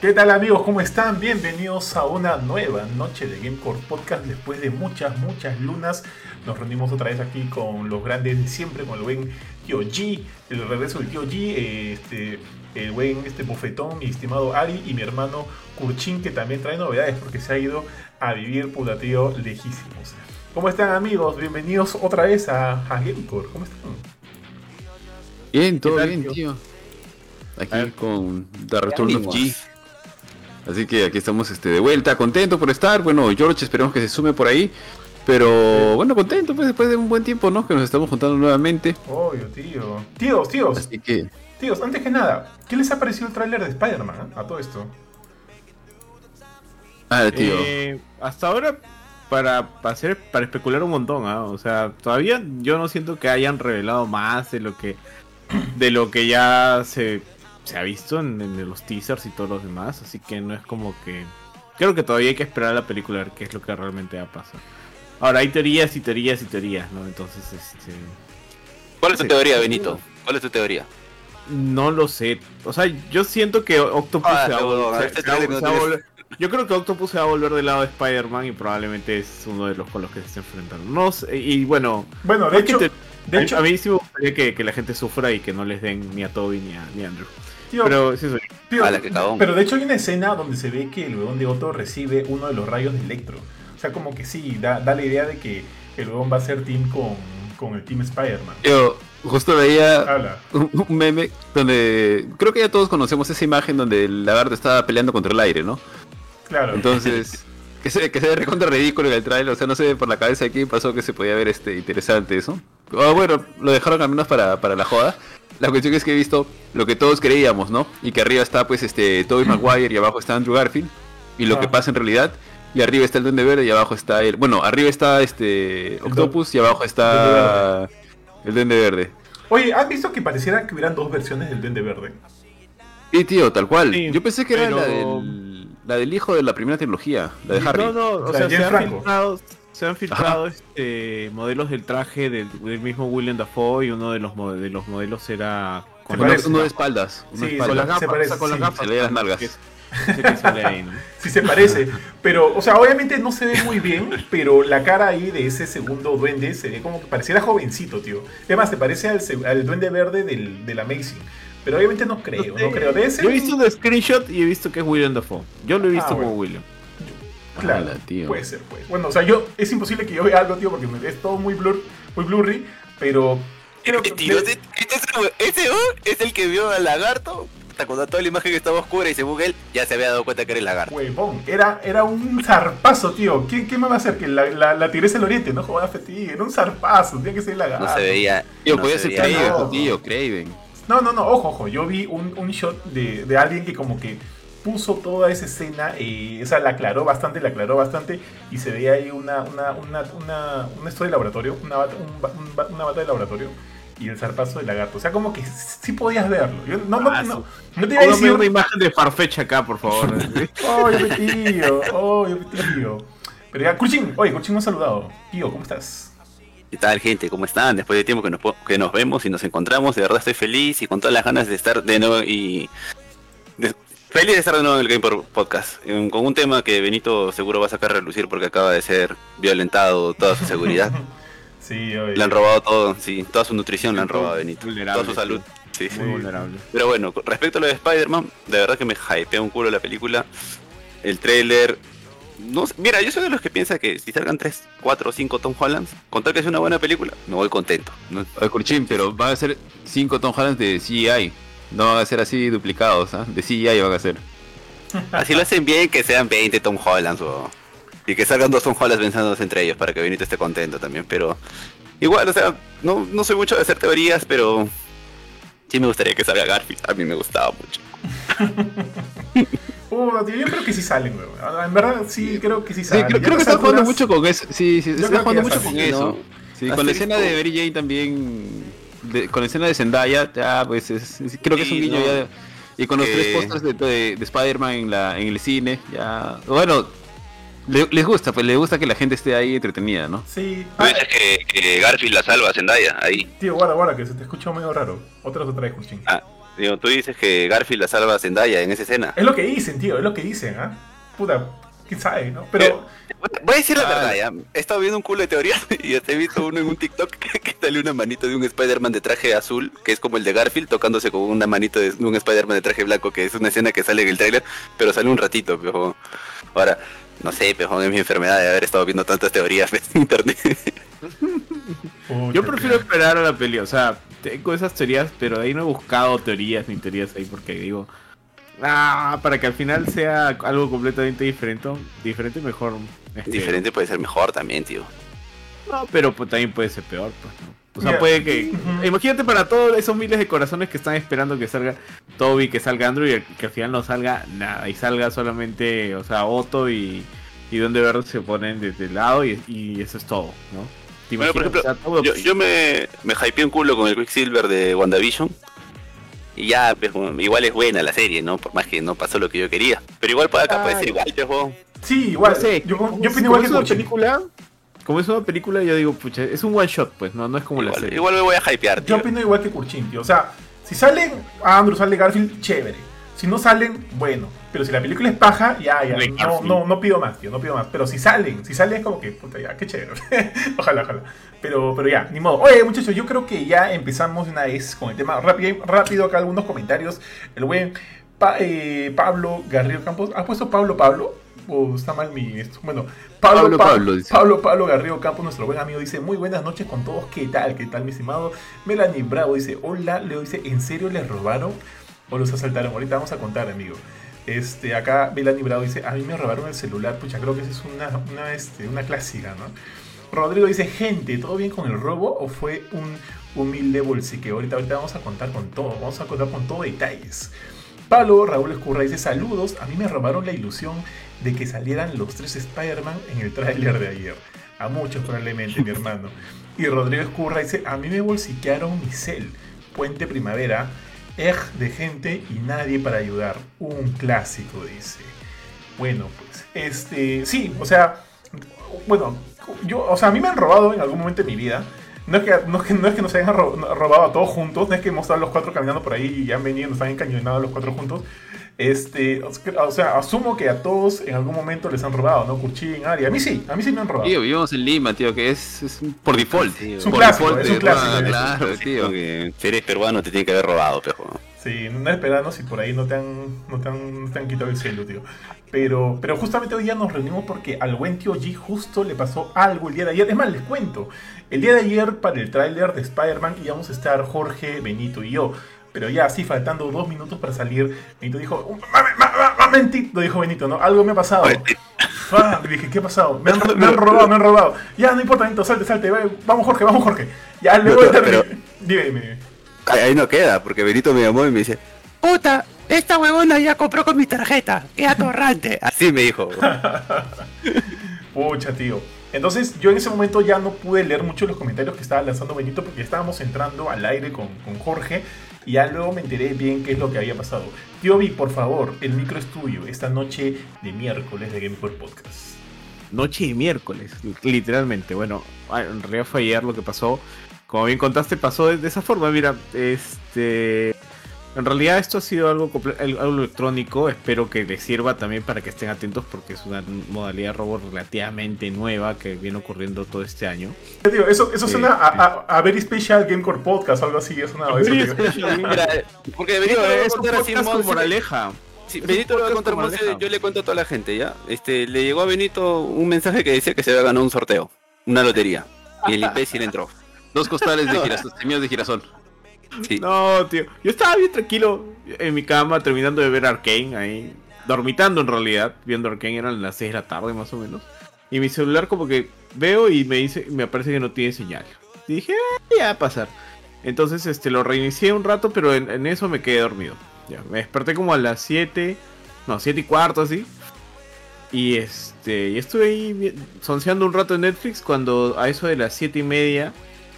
¿Qué tal amigos? ¿Cómo están? Bienvenidos a una nueva noche de Gamecore Podcast. Después de muchas, muchas lunas, nos reunimos otra vez aquí con los grandes de siempre, el buen Tío G, el regreso del G, este, el buen este bofetón, mi estimado Ari y mi hermano Kurchin, que también trae novedades porque se ha ido a vivir puta tío lejísimos. ¿Cómo están amigos? Bienvenidos otra vez a, a Gamecore. ¿Cómo están? Bien, todo bien, tío. Aquí con The Return of G. Así que aquí estamos este, de vuelta, contento por estar. Bueno, George esperemos que se sume por ahí. Pero bueno, contento pues después de un buen tiempo, ¿no? Que nos estamos juntando nuevamente. Obvio, tío. Tíos, tíos. Así que... Tíos, antes que nada, ¿qué les ha parecido el tráiler de Spider-Man eh? a todo esto? Ah, tío. Eh, hasta ahora, para, para, hacer, para especular un montón, ¿ah? O sea, todavía yo no siento que hayan revelado más de lo que, de lo que ya se se ha visto en, los teasers y todos los demás, así que no es como que... Creo que todavía hay que esperar a la película a ver qué es lo que realmente va a pasar. Ahora, hay teorías y teorías y teorías, ¿no? Entonces, este... ¿Cuál es tu teoría, Benito? ¿Cuál es tu teoría? No lo sé. O sea, yo siento que Octopus se, va. Yo creo que Octopus se va a volver del lado de Spider-Man y probablemente es uno de los con los que se está enfrentando. No sé, y bueno... Bueno, de hecho... De hecho, a mí sí me gustaría que, la gente sufra y que no les den ni a Toby ni a, ni a Andrew pero, sí soy. pero de hecho hay una escena donde se ve que el huevón de Otto recibe uno de los rayos de Electro. O sea, como que sí, da, da la idea de que el huevón va a ser team con, con el Team Spider-Man. Yo justo veía un, meme donde creo que ya todos conocemos esa imagen donde el lagarto estaba peleando contra el aire, ¿no? Claro. Entonces, que se, que se ve recontra ridículo en el trailer, o sea, no sé por la cabeza de quién pasó que se podía ver este interesante eso. O bueno, lo dejaron al menos para, para la joda. La cuestión es que he visto lo que todos creíamos, ¿no? Y que arriba está pues este Tobey Maguire y abajo está Andrew Garfield. Y lo que pasa en realidad. Y arriba está el Duende Verde y abajo está el... Bueno, arriba está este Octopus y abajo está el Duende Verde. Oye, ¿has visto que pareciera que hubieran dos versiones del Duende Verde? Sí, tío, tal cual. Yo pensé que era la del, la del hijo de la primera trilogía, la de Harry. No, no, o, sea, se se han filtrado este, modelos del traje del, mismo William Dafoe y uno de los, de los modelos era con uno de espaldas. sí, con las gafas. Se parece, con las gafas. Se le las nalgas. sí se parece, pero, o sea, obviamente no se ve muy bien, pero la cara ahí de ese segundo duende se ve como que pareciera jovencito, tío. Además, te parece al, duende verde del, del Amazing. Pero obviamente no creo, no, creo. De ese... Yo he visto un screenshot y he visto que es William Dafoe. Yo lo he visto ah, como William. Claro, puede ser, pues. Bueno, o sea, yo es imposible que yo vea algo, tío, porque es todo muy blur, muy blurry, pero creo que tío, ese, es el que vio al lagarto cuando toda la imagen estaba oscura y según él ya se había dado cuenta que era el lagarto. Huevón, era, era un zarpazo, tío. ¿Qué, qué me va a hacer? Que la, la, la tigresa del oriente, no jugaba Fetí, era un zarpazo, tenía que ser el lagarto. No se veía. Tío, podía ser Craven, tío, Craven. No, no, no, ojo, ojo. Yo vi un, un shot de, de alguien que como que puso toda esa escena, y, o sea, la aclaró bastante, la aclaró bastante, y se veía ahí una, una, una, una, una historia de laboratorio, una, una bata de laboratorio, y el zarpazo del lagarto. O sea, como que sí podías verlo. Yo no, no, ah, no, no, te iba a decir... una imagen de Farfetch acá, por favor. oh, yo tío, oh, yo tío. Pero ya, Kurchin, oye, Kurchin nos ha saludado. Tío, ¿cómo estás? ¿Qué tal, gente? ¿Cómo están? Después de tiempo que nos, que nos vemos y nos encontramos, de verdad estoy feliz y con todas las ganas de estar de nuevo y Feliz de estar de nuevo en el Game Podcast, con un tema que Benito seguro va a sacar a relucir porque acaba de ser violentado toda su seguridad. sí, Le han robado todo, sí, toda su nutrición le han robado a Benito, toda su salud. Sí. Muy vulnerable. Pero bueno, respecto a lo de Spider-Man, de verdad que me hypea un culo la película. El trailer. No, mira, yo soy de los que piensa que si salgan 3, 4 o 5 Tom Hollands, con tal que sea una buena película, me voy contento. ¿no? Oye, pero van a ser 5 Tom Hollands de CGI. No van a ser así duplicados, ¿ah? De CGI van a ser. Así lo hacen bien, que sean 20 Tom Hollands o... Y que salgan dos Tom Hollands pensándose entre ellos para que Benito esté contento también. Pero igual, o sea, no, no soy mucho de hacer teorías, pero sí me gustaría que salga Garfield. A mí me gustaba mucho. uh, yo creo que sí salen, weón. En verdad, sí, creo que sí salen. Sí, creo, que están jugando mucho con eso. Sí, sí, están jugando mucho con eso. Sí, con la escena de Mary Jane también con la escena de Zendaya, ya, pues es, creo que es un guiño ya. Y con los tres pósters de, de, Spider-Man en, la, en el cine, ya. Bueno, Le- les gusta, pues les gusta que la gente esté ahí entretenida, ¿no? Sí. Ah, que, que Garfield la salva a Zendaya, ahí. tío, guarda, guarda, que se te escuchó medio raro. Otra vez otra vez, Curchín. Ah, digo, tú dices que Garfield la salva a Zendaya en esa escena. Es lo que dicen, tío, es lo que dicen, ¿ah? Puta, quién sabe, ¿no? Pero. Voy a decir la Ah. verdad, ya. He estado viendo un culo de teorías y hasta he visto uno en un TikTok que sale una manito de un Spider-Man de traje azul, que es como el de Garfield, tocándose con una manito de un Spider-Man de traje blanco, que es una escena que sale en el trailer, pero sale un ratito, pero Ahora, no sé, pero es mi enfermedad de haber estado viendo tantas teorías en internet. Yo prefiero esperar a la peli, o sea, tengo esas teorías, pero de ahí no he buscado teorías ni teorías ahí porque digo, ah, para que al final sea algo completamente diferente, diferente mejor. este, Diferente puede ser mejor también, tío. No, pero pues, también puede ser peor, pues, ¿no? O sea, puede que. Imagínate para todos esos miles de corazones que están esperando que salga Toby, que salga Andrew y que al final no salga nada. Y salga solamente, o sea, Otto y, y Donde Verde se ponen desde el lado y, y eso es todo, ¿no? ¿Te Bueno, por ejemplo, O sea, todo- Yo, yo me, me hypeé un culo con el Quicksilver de WandaVision. Y ya, pues, igual es buena la serie, ¿no? Por más que no pasó lo que yo quería. Pero igual puede acá puede ser igual, pues, weón. Sí, igual. no sé, yo, yo opino igual que es una película. Como es una película, yo digo, pucha, es un one shot, pues, no, no es como la serie. igual me voy a hypear, Yo opino igual que Curchín, tío. O sea, si salen Andrew, sale Garfield, chévere. Si no salen, bueno. Pero si la película es paja, ya, ya. No, no, no pido más, tío. No pido más. Pero si salen, si salen es como que, puta, ya, qué chévere. ojalá, ojalá. Pero, pero ya, ni modo. Oye, muchachos, yo creo que ya empezamos de una vez con el tema. Rápido, rápido acá algunos comentarios. El buen Pa- eh, Pablo Garrido Campos. ¿Ha puesto Pablo Pablo? ¿O está mal mi esto? Bueno, Pablo Pablo, Pa- Pablo, dice. Pablo Pablo Garrido Campos, nuestro buen amigo, dice: Muy buenas noches con todos. ¿Qué tal? ¿Qué tal, mi estimado? Melanie Bravo dice: Hola. Leo dice: ¿En serio les robaron o los asaltaron? Ahorita vamos a contar, amigo. Este, acá Melanie Bravo dice: A mí me robaron el celular. Pucha, creo que esa es una, una, este, una clásica, ¿no? Rodrigo dice: Gente, ¿todo bien con el robo o fue un humilde bolsiqueo? Ahorita, ahorita vamos a contar con todo. Vamos a contar con todo detalles. Pablo Raúl Escurra dice saludos, a mí me robaron la ilusión de que salieran los tres Spider-Man en el tráiler de ayer. A muchos probablemente, mi hermano. Y Rodrigo Escurra dice, a mí me bolsiquearon mi cel, Puente Primavera, ej de gente y nadie para ayudar. Un clásico, dice. Bueno, pues, este, sí, o sea, bueno, yo, o sea, a mí me han robado en algún momento de mi vida. No es, que, no, es que, no es que nos hayan ro- robado a todos juntos, no es que hemos estado los cuatro caminando por ahí y han venido, nos han encañonado los cuatro juntos. Este, o sea, asumo que a todos en algún momento les han robado, ¿no? Curchín, Ari. A mí sí, a mí sí me han robado. Tío, vivimos en Lima, tío, que es, es por default. Sí, Es un Por clásico, default es un clásico, es un Claro, Tío, tío. que si eres peruano te tiene que haber robado, pero Sí, no eres peruano si por ahí no te han, no te han, no te han quitado el celo, tío. Pero, pero justamente hoy día nos reunimos porque al buen tío G justo le pasó algo el día de ayer. Es más, les cuento. El día de ayer para el tráiler de Spider-Man íbamos a estar Jorge, Benito y yo. Pero ya así, faltando dos minutos para salir, Benito dijo, momentito, dijo Benito, ¿no? Algo me ha pasado. Fuck, dije, ¿qué ha pasado? Me han, me han robado, me han robado. Ya, no importa, Benito, salte, salte. Vamos, Jorge, vamos, Jorge. Ya, luego de pero- Dime, dime, ahí no queda, porque Benito me llamó y me dice, Puta, esta huevona ya compró con mi tarjeta. ¡Qué atorrante! así me dijo. Pucha, tío. Entonces yo en ese momento ya no pude leer mucho los comentarios que estaba lanzando Benito porque estábamos entrando al aire con, con Jorge ya luego me enteré bien qué es lo que había pasado. Tío por favor, el micro es esta noche de miércoles de Gamecore Podcast. Noche de miércoles, literalmente. Bueno, en realidad fue ayer lo que pasó. Como bien contaste, pasó de esa forma. Mira, este. En realidad esto ha sido algo, comple- algo electrónico. Espero que les sirva también para que estén atentos porque es una modalidad de robo relativamente nueva que viene ocurriendo todo este año. Eso, eso suena a, a- a Very Special Gamecore Podcast, algo así. Es una, eso. Mira, porque Benito Tío, le va a es un contar así en podcast modo- con moraleja. Sí, Benito le va a contar con más, moraleja. yo le cuento a toda la gente, ¿ya? Este, le llegó a Benito un mensaje que decía que se había ganado un sorteo, una lotería. Y el imbécil entró. Dos costales de girasol, semillas de girasol. No, tío. Yo estaba bien tranquilo en mi cama terminando de ver Arkane ahí. Dormitando en realidad. Viendo Arkane eran las 6 de la tarde más o menos. Y mi celular como que veo y me dice, me aparece que no tiene señal. Y dije, ah, ya va a pasar. Entonces este lo reinicié un rato, pero en, eso me quedé dormido. Ya, me desperté como a las 7, no, 7 y cuarto así. Y este, y estuve ahí sonceando un rato en Netflix cuando a eso de las 7 y media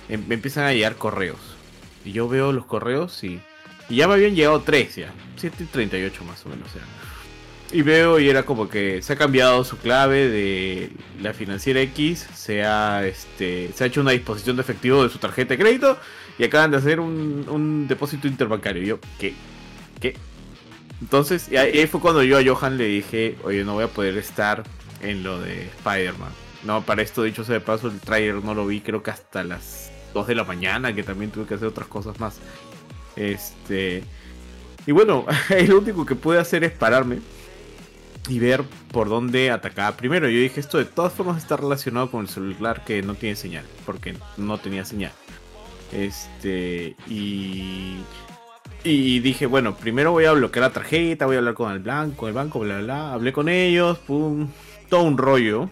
em- me empiezan a llegar correos. Y yo veo los correos y, y ya me habían llegado 3 ya. 7 y 38 más o menos. Y veo y era como que se ha cambiado su clave de la financiera X, se ha, este, se ha hecho una disposición de efectivo de su tarjeta de crédito y acaban de hacer un, un depósito interbancario. Y yo, ¿qué? ¿Qué? Entonces, y ahí fue cuando yo a Johan le dije, oye, no voy a poder estar en lo de Spider-Man. No, para esto, dicho sea de paso, el trailer no lo vi creo que hasta las 2 de la mañana, que también tuve que hacer otras cosas más. Este... Y bueno, lo único que pude hacer es pararme y ver por dónde atacaba primero. Yo dije, esto de todas formas está relacionado con el celular que no tiene señal, porque no tenía señal. Este, y, y dije, bueno, primero voy a bloquear la tarjeta, voy a hablar con el blanco, el banco, bla, bla, bla. Hablé con ellos, pum, todo un rollo.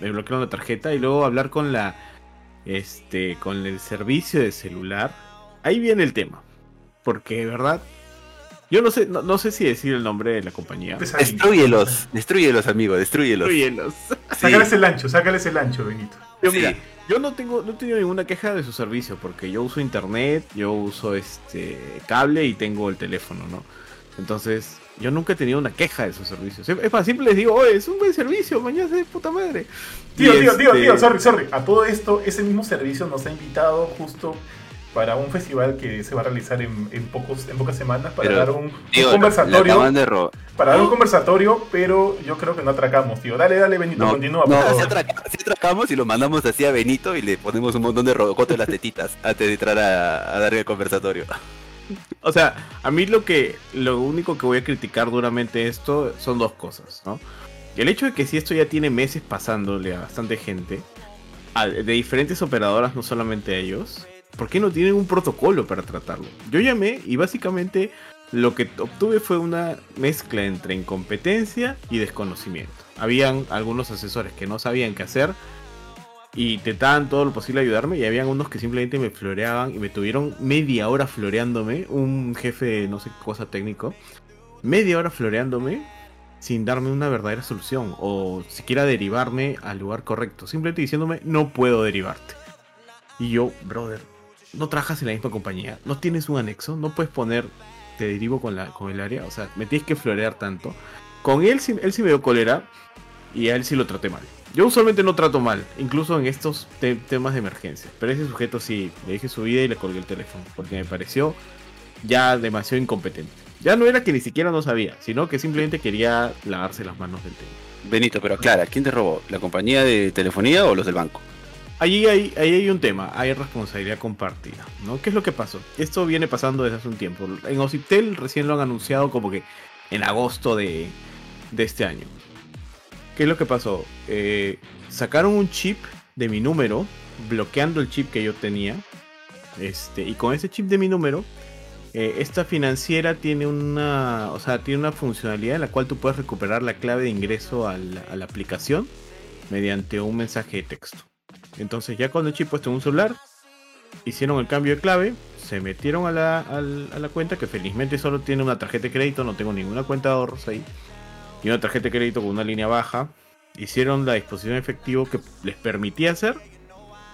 Me bloquearon la tarjeta y luego hablar con la, este, con el servicio de celular. Ahí viene el tema. Porque, de verdad, yo no sé, no, no sé si decir el nombre de la compañía. Destruyelos, destruyelos, amigo, destruyelos. Destruyelos. Sácales el ancho, sácales el ancho, Benito. Yo, Sí. mira, yo no tengo, no he tenido ninguna queja de su servicio, porque yo uso internet, yo uso este cable y tengo el teléfono, ¿no? Entonces, yo nunca he tenido una queja de su servicio. Es más, siempre les digo, oye, es un buen servicio, mañana de puta madre. Tío, Y tío, tío, este, tío, sorry, sorry. A todo esto, ese mismo servicio nos ha invitado justo para un festival que se va a realizar en, en pocos, en pocas semanas para Pero, dar un, Tío, conversatorio. de Para dar un conversatorio, pero yo creo que no atracamos, tío. Dale, dale, Benito, No, continúa. no, atraca- sí atracamos y lo mandamos así a Benito y le ponemos un montón de robocotes en las tetitas antes de entrar a, a dar el conversatorio. O sea, a mí lo que lo único que voy a criticar duramente esto son dos cosas, ¿no? El hecho de que si esto ya tiene meses pasándole a bastante gente, de diferentes operadoras, no solamente a ellos, ¿por qué no tienen un protocolo para tratarlo? Yo llamé y básicamente lo que obtuve fue una mezcla entre incompetencia y desconocimiento. Habían algunos asesores que no sabían qué hacer y intentaban todo lo posible ayudarme y habían unos que simplemente me floreaban y me tuvieron media hora floreándome, un jefe no sé qué cosa técnico, media hora floreándome sin darme una verdadera solución o siquiera derivarme al lugar correcto, simplemente diciéndome no puedo derivarte. Y yo, brother, no trabajas en la misma compañía, no tienes un anexo, no puedes poner te derivo con, la, con el área, o sea, me tienes que florear tanto. Con él, él sí me dio cólera y a él sí lo traté mal. Yo usualmente no trato mal, incluso en estos te- temas de emergencia. Pero ese sujeto sí, le dije su vida y le colgué el teléfono, porque me pareció ya demasiado incompetente. Ya no era que ni siquiera no sabía, sino que simplemente quería lavarse las manos del tema. Benito, pero aclara, ¿quién te robó? ¿La compañía de telefonía o los del banco? Allí hay, ahí hay un tema, hay responsabilidad compartida, ¿no? ¿Qué es lo que pasó? Esto viene pasando desde hace un tiempo. En Ocitel recién lo han anunciado como que en agosto de, de este año. ¿Qué es lo que pasó? Eh, sacaron un chip de mi número, bloqueando el chip que yo tenía. Este, y con ese chip de mi número, eh, esta financiera tiene una, o sea, tiene una funcionalidad en la cual tú puedes recuperar la clave de ingreso a la- aplicación mediante un mensaje de texto. Entonces ya cuando el chip puesto en un celular, hicieron el cambio de clave, se metieron a la, a la cuenta, que felizmente solo tiene una tarjeta de crédito, no tengo ninguna cuenta de ahorros ahí, y una tarjeta de crédito con una línea baja, hicieron la disposición efectivo que les permitía hacer,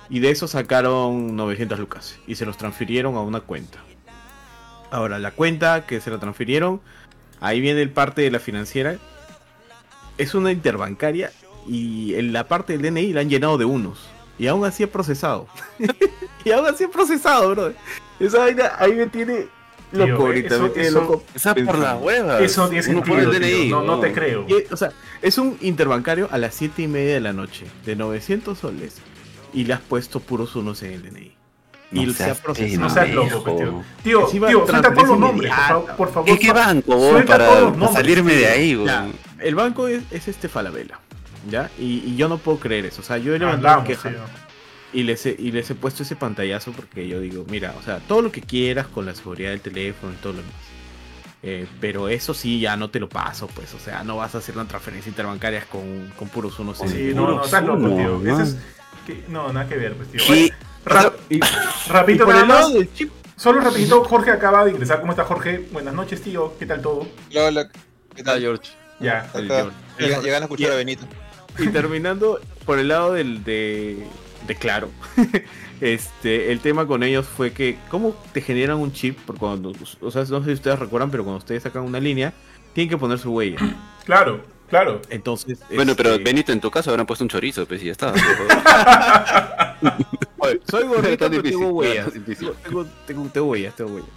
y de eso sacaron 900 lucas, y se los transfirieron a una cuenta. Ahora, la cuenta que se la transfirieron, ahí viene el parte de la financiera, es una interbancaria y en la parte del DNI la han llenado de unos. Y aún así he procesado. y aún así he procesado, bro. Esa vaina ahí me tiene loco Tío, ahorita. eso- me eso- loco. Esa por la hueva. Eso tiene sentido, pone el tío. DNI. No, no te creo. Y, o sea, es un interbancario a las 7 y media de la noche, de 900 soles. Y le has puesto puros unos en el DNI. Y No se ha procesado. No seas loco, tío. Tío, Encima, tío, suelta todos los nombres, por, por favor. ¿Qué, qué banco suelta para, todos los para salirme de tío. ahí, weón? el banco es, es este Falabella. ¿Ya? Y, y yo no puedo creer eso. O sea, yo he levantado queja. tío. Y les, he, y les he puesto ese pantallazo porque yo digo, mira, o sea, todo lo que quieras con la seguridad del teléfono y todo lo demás. Eh, pero eso sí, ya no te lo paso, pues. O sea, no vas a hacer una transferencia interbancaria con, con puros unos. en- Sí, no, no, estás loco, tío. es- que- no, nada que ver, pues, tío. Oye, ra- Y, y rapidito por nada el lado más. del chip, Solo rapidito, Jorge acaba de ingresar. ¿Cómo está Jorge? Buenas noches, tío. ¿Qué tal todo? Hola, ¿qué tal? George. Ya. Acá, El George. llega- Llegan a escuchar Y- a Benito. y terminando por el lado del de, claro. Este, el tema con ellos fue que, ¿cómo te generan un chip? Porque cuando, o sea, no sé si ustedes recuerdan, pero cuando ustedes sacan una línea, tienen que poner su huella. Claro, claro. Entonces. Bueno, pero este, Benito, en tu caso habrán puesto un chorizo, pues y ya está. oye, soy gordito, pero tengo huellas. Tengo, tengo, tengo huellas, tengo huellas.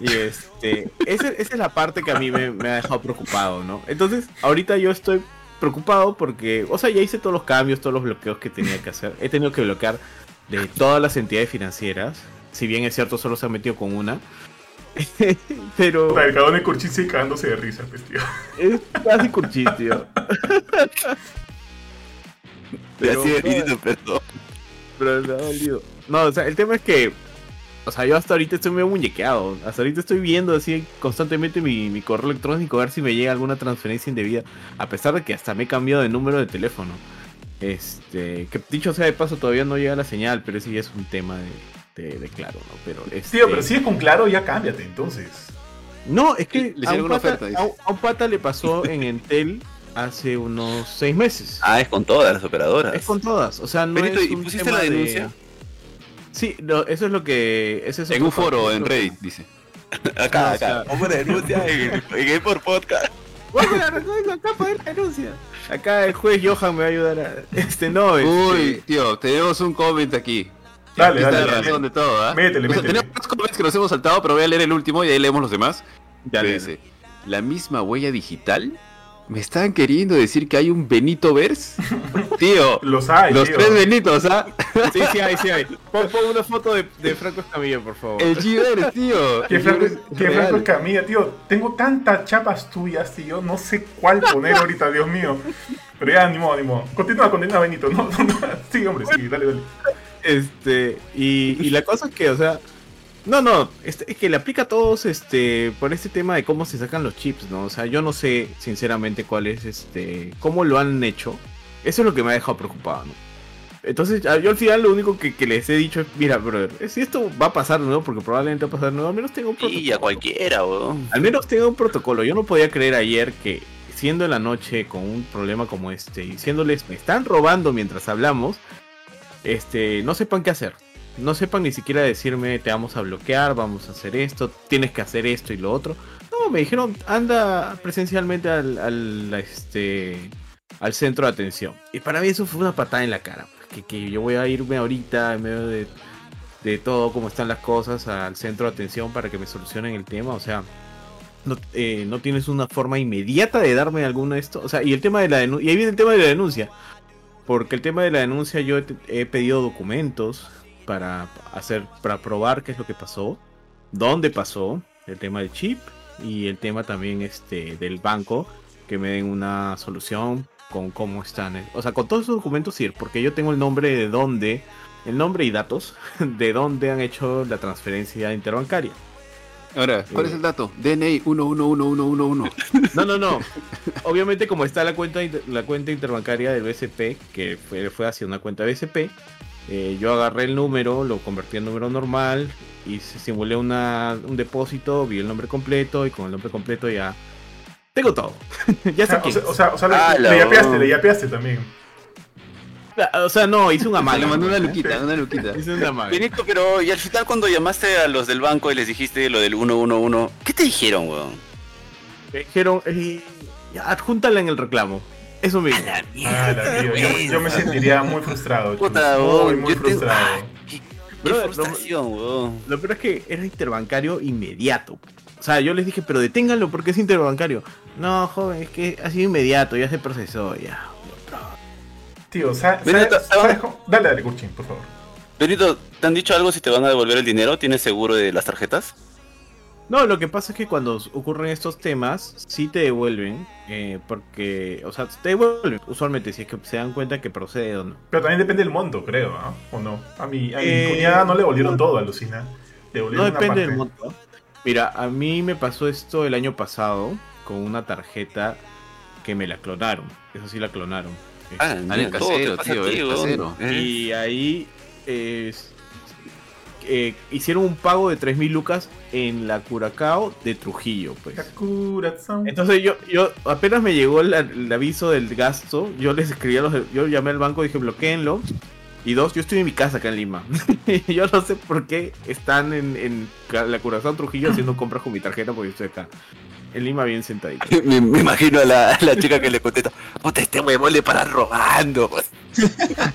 Y este, esa, esa es la parte que a mí me, me ha dejado preocupado, ¿no? Entonces, ahorita yo estoy preocupado porque, o sea, ya hice todos los cambios, todos los bloqueos que tenía que hacer. He tenido que bloquear de todas las entidades financieras. Si bien es cierto, solo se ha metido con una. pero Puta, El cagón de Curchín sigue cagándose de risa, pues, tío. es casi curchín, tío. Pero, Así de perdón. Pero me ha dolido. No, o sea, el tema es que. O sea, yo hasta ahorita estoy medio muñequeado. Hasta ahorita estoy viendo así constantemente mi, mi correo electrónico a ver si me llega alguna transferencia indebida. A pesar de que hasta me he cambiado de número de teléfono. Este. Que dicho sea de paso, todavía no llega la señal, pero ese ya es un tema de, de, de claro, ¿no? Pero este, Tío, pero si es con claro, ya cámbiate entonces. No, es que Le a hicieron un, una pata, oferta, a un- a un pata le pasó en Entel hace unos seis meses. Ah, es con todas las operadoras. Es con todas, o sea, no Benito, es ¿y un pusiste tema la de- denuncia? Sí, no, eso es lo que... ese es En un foro en Reddit, dice. Acá, No, o acá. la denuncia en, en por podcast. Bueno, la acá para ver la denuncia. Acá el juez Johan me va a ayudar a... Este, no, este... Uy, tío, tenemos un comment aquí. Dale, dale, la dale. razón de todo, ¿ah? Métele, O sea, métele. Tenemos dos comments que nos hemos saltado, pero voy a leer el último y ahí leemos los demás. Dale, Que dice, la misma huella digital. ¿Me están queriendo decir que hay un Benito Verse? Tío, Los hay, los tío. tres Benitos, ¿ah? Sí, sí hay, sí hay. Pon, pon una foto de, de Franco Escamilla, por favor. El G-Verse, tío. Que Franco. Franco Escamilla, tío. Tengo tantas chapas tuyas, tío. No sé cuál poner ahorita, Dios mío. Pero ya, ni modo, ni modo. Continúa, continúa, Benito. No, no, no. Sí, hombre, sí, dale, dale. Este, y, y la cosa es que, o sea, no, no, este, es que le aplica a todos, este, por este tema de cómo se sacan los chips, ¿no? O sea, yo no sé, sinceramente, cuál es, este, cómo lo han hecho. Eso es lo que me ha dejado preocupado, ¿no? Entonces, a- yo al final lo único que, que les he dicho es, mira, brother, si esto va a pasar de nuevo, porque probablemente va a pasar de nuevo, al menos tengo un protocolo. Y a cualquiera, weón. Al menos tengo un protocolo. Yo no podía creer ayer que, siendo en la noche con un problema como este, diciéndoles, me están robando mientras hablamos, este, no sepan qué hacer. No sepan ni siquiera decirme, te vamos a bloquear, vamos a hacer esto, tienes que hacer esto y lo otro. No, me dijeron, anda presencialmente al, al, este, al centro de atención. Y para mí eso fue una patada en la cara. Que, que yo voy a irme ahorita en medio de, de todo, cómo están las cosas, al centro de atención para que me solucionen el tema. O sea, no, eh, no tienes una forma inmediata de darme alguno de esto. O sea, y el tema de la denuncia. Y ahí viene el tema de la denuncia. Porque el tema de la denuncia yo he pedido documentos para hacer, para probar qué es lo que pasó, dónde pasó, el tema del chip y el tema también este del banco, que me den una solución con cómo están. eh, O sea, con todos esos documentos sí, porque yo tengo el nombre de dónde, el nombre y datos de dónde han hecho la transferencia interbancaria. Ahora, ¿cuál es el dato? DNI 111111. No, no, no. Obviamente como está la cuenta la cuenta interbancaria del BSP, que fue, fue hacia una cuenta BSP, eh, yo agarré el número, lo convertí en número normal y simulé una, un depósito, vi el nombre completo y con el nombre completo ya tengo todo. ya O sea, sé o quién sea, es. o sea, o sea, le- Ah, yapeaste, le yapeaste también. O sea, no, hice una Se mala. le mandó una luquita, una luquita. Hice. Benito, pero y al final cuando llamaste a los del banco y les dijiste lo del 111, ¿qué te dijeron, weón? Me dijeron, eh, adjúntala en el reclamo. Eso mismo. Ah, la tío, yo, yo me sentiría muy frustrado. Puta, muy, muy frustrado. Qué, qué Brother, frustración, weón. Lo peor es que era interbancario inmediato. O sea, yo les dije, pero deténganlo porque es interbancario. No, joven, es que ha sido inmediato, ya se procesó, ya. Tío, Ven, ¿sabes, cómo? Dale, dale, Curchin, por favor. Benito, ¿te han dicho algo si te van a devolver el dinero? ¿Tienes seguro de las tarjetas? No, lo que pasa es que cuando ocurren estos temas, sí te devuelven, eh, porque, o sea, te devuelven usualmente si es que se dan cuenta que procede o no. Pero también depende del monto, creo, ¿no? ¿O no? A mi, a mi Eh, cuñada no le volvieron todo, alucina. No depende parte. del monto. Mira, a mí me pasó esto el año pasado con una tarjeta que me la clonaron. Eso sí la clonaron. Ah, te casero, tío, weón. casero. Y ahí eh, eh, hicieron un pago de 3.000 lucas en la Curacao de Trujillo, pues. Entonces yo, yo apenas me llegó el, el aviso del gasto, yo les escribí a los, yo llamé al banco y dije bloqueenlo. Y dos, yo estoy en mi casa acá en Lima. Y yo no sé por qué están en, en la Curazao Trujillo haciendo compras con mi tarjeta porque estoy acá. en Lima bien sentadito. Me, me imagino a la, a la chica que le contesta, puta, este huevón le para robando. pues".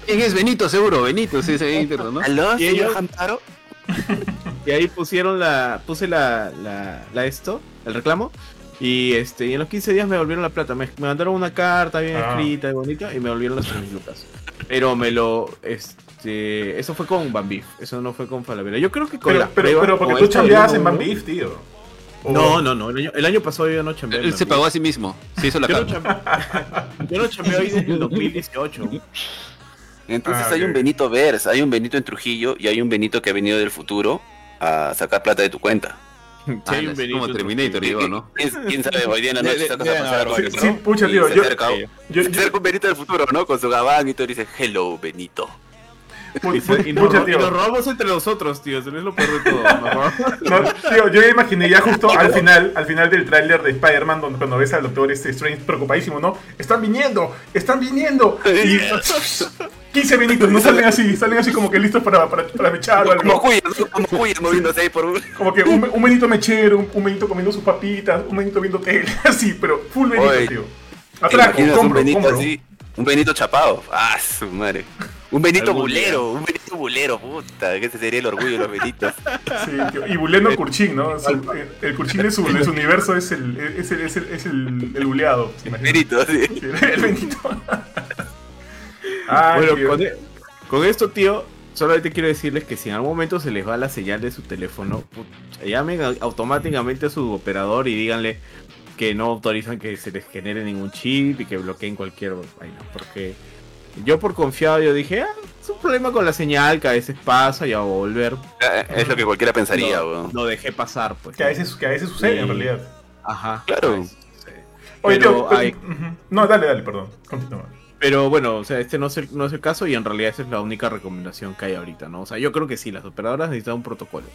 ¿Quién es Benito? Seguro, Benito, sí, ese ¿no? ¿Aló, ¿Y señor ellos? Hamtaro? Y ahí pusieron la, puse la, la, la esto, el reclamo. Y este, y en los 15 días me volvieron la plata. Me, me mandaron una carta bien Ah. escrita y bonita y me volvieron las 3 lucas. Pero me lo, este, eso fue con Bambif, eso no fue con Falabella. Yo creo que con Pero, las pero, pruebas, pero porque tú chambeabas en Bambif, tío. O- No, no, no, el año, el año pasado yo no chambeé. Él se pagó a sí mismo. Se hizo la Yo no carta. chambeé, yo no chambeé ahí desde el 2018. Entonces Ah, hay un. Benito Vers, hay un Benito en Trujillo y hay un Benito que ha venido del futuro a sacar plata de tu cuenta. Sí, Ah, hay un es Benito como Terminator, ¿Quién, digo, ¿no? quién- quién sabe? Hoy día en la noche sacas a a Sí, sí, pucha, tío, se yo- acerca- Yo, se yo, acerca un Benito del futuro, ¿no? Con su gabán y todo y dice, hello, Benito. Y, se- y nos, pucha, y nos robamos entre nosotros, tío. Eso es lo peor de todo. ¿no? No, tío, yo ya imaginé ya justo al final, al final del tráiler de Spider-Man, donde cuando ves al doctor este Strange preocupadísimo, ¿no? ¡Están viniendo! ¡Están viniendo! Y 15 benitos, no salen así, salen así como que listos para, para, para mechar o Como algo. Como Cuya moviéndose ahí por un... Como que un, un benito mechero, un, un benito comiendo sus papitas, un benito viendo tele, así, pero full benito, Oye, tío. ¿Te Atraco, imaginas un compro, Benito compro. así? Un Benito chapado. Ah, su madre. Un Benito bulero, un Benito bulero, puta. Que ese sería el orgullo de los Benitos. Sí, tío. Y bulendo Kurchin, ¿no? Su- el, el Kurchin de su, de su universo es el, es el, es el, es el, el buleado. ¿se imagina? Benito. Sí, El Benito. Ay, bueno, con, e- con esto, tío, solamente quiero decirles que si en algún momento se les va la señal de su teléfono, llamen automáticamente a su operador y díganle que no autorizan que se les genere ningún chip y que bloqueen cualquier vaina. Porque yo por confiado yo dije, ah, es un problema con la señal que a veces pasa, ya va a volver. Eh, Es lo que cualquiera pensaría, lo, weón. lo dejé pasar, pues. Que a veces, que a veces sucede en realidad. Ajá. Claro. sucede. Oye, Pero tío, pero- hay-. No, dale, dale, perdón. Continúa. Pero bueno, o sea, este no es, el, no es el caso y en realidad esa es la única recomendación que hay ahorita, ¿no? O sea, yo creo que sí, las operadoras necesitan un protocolo.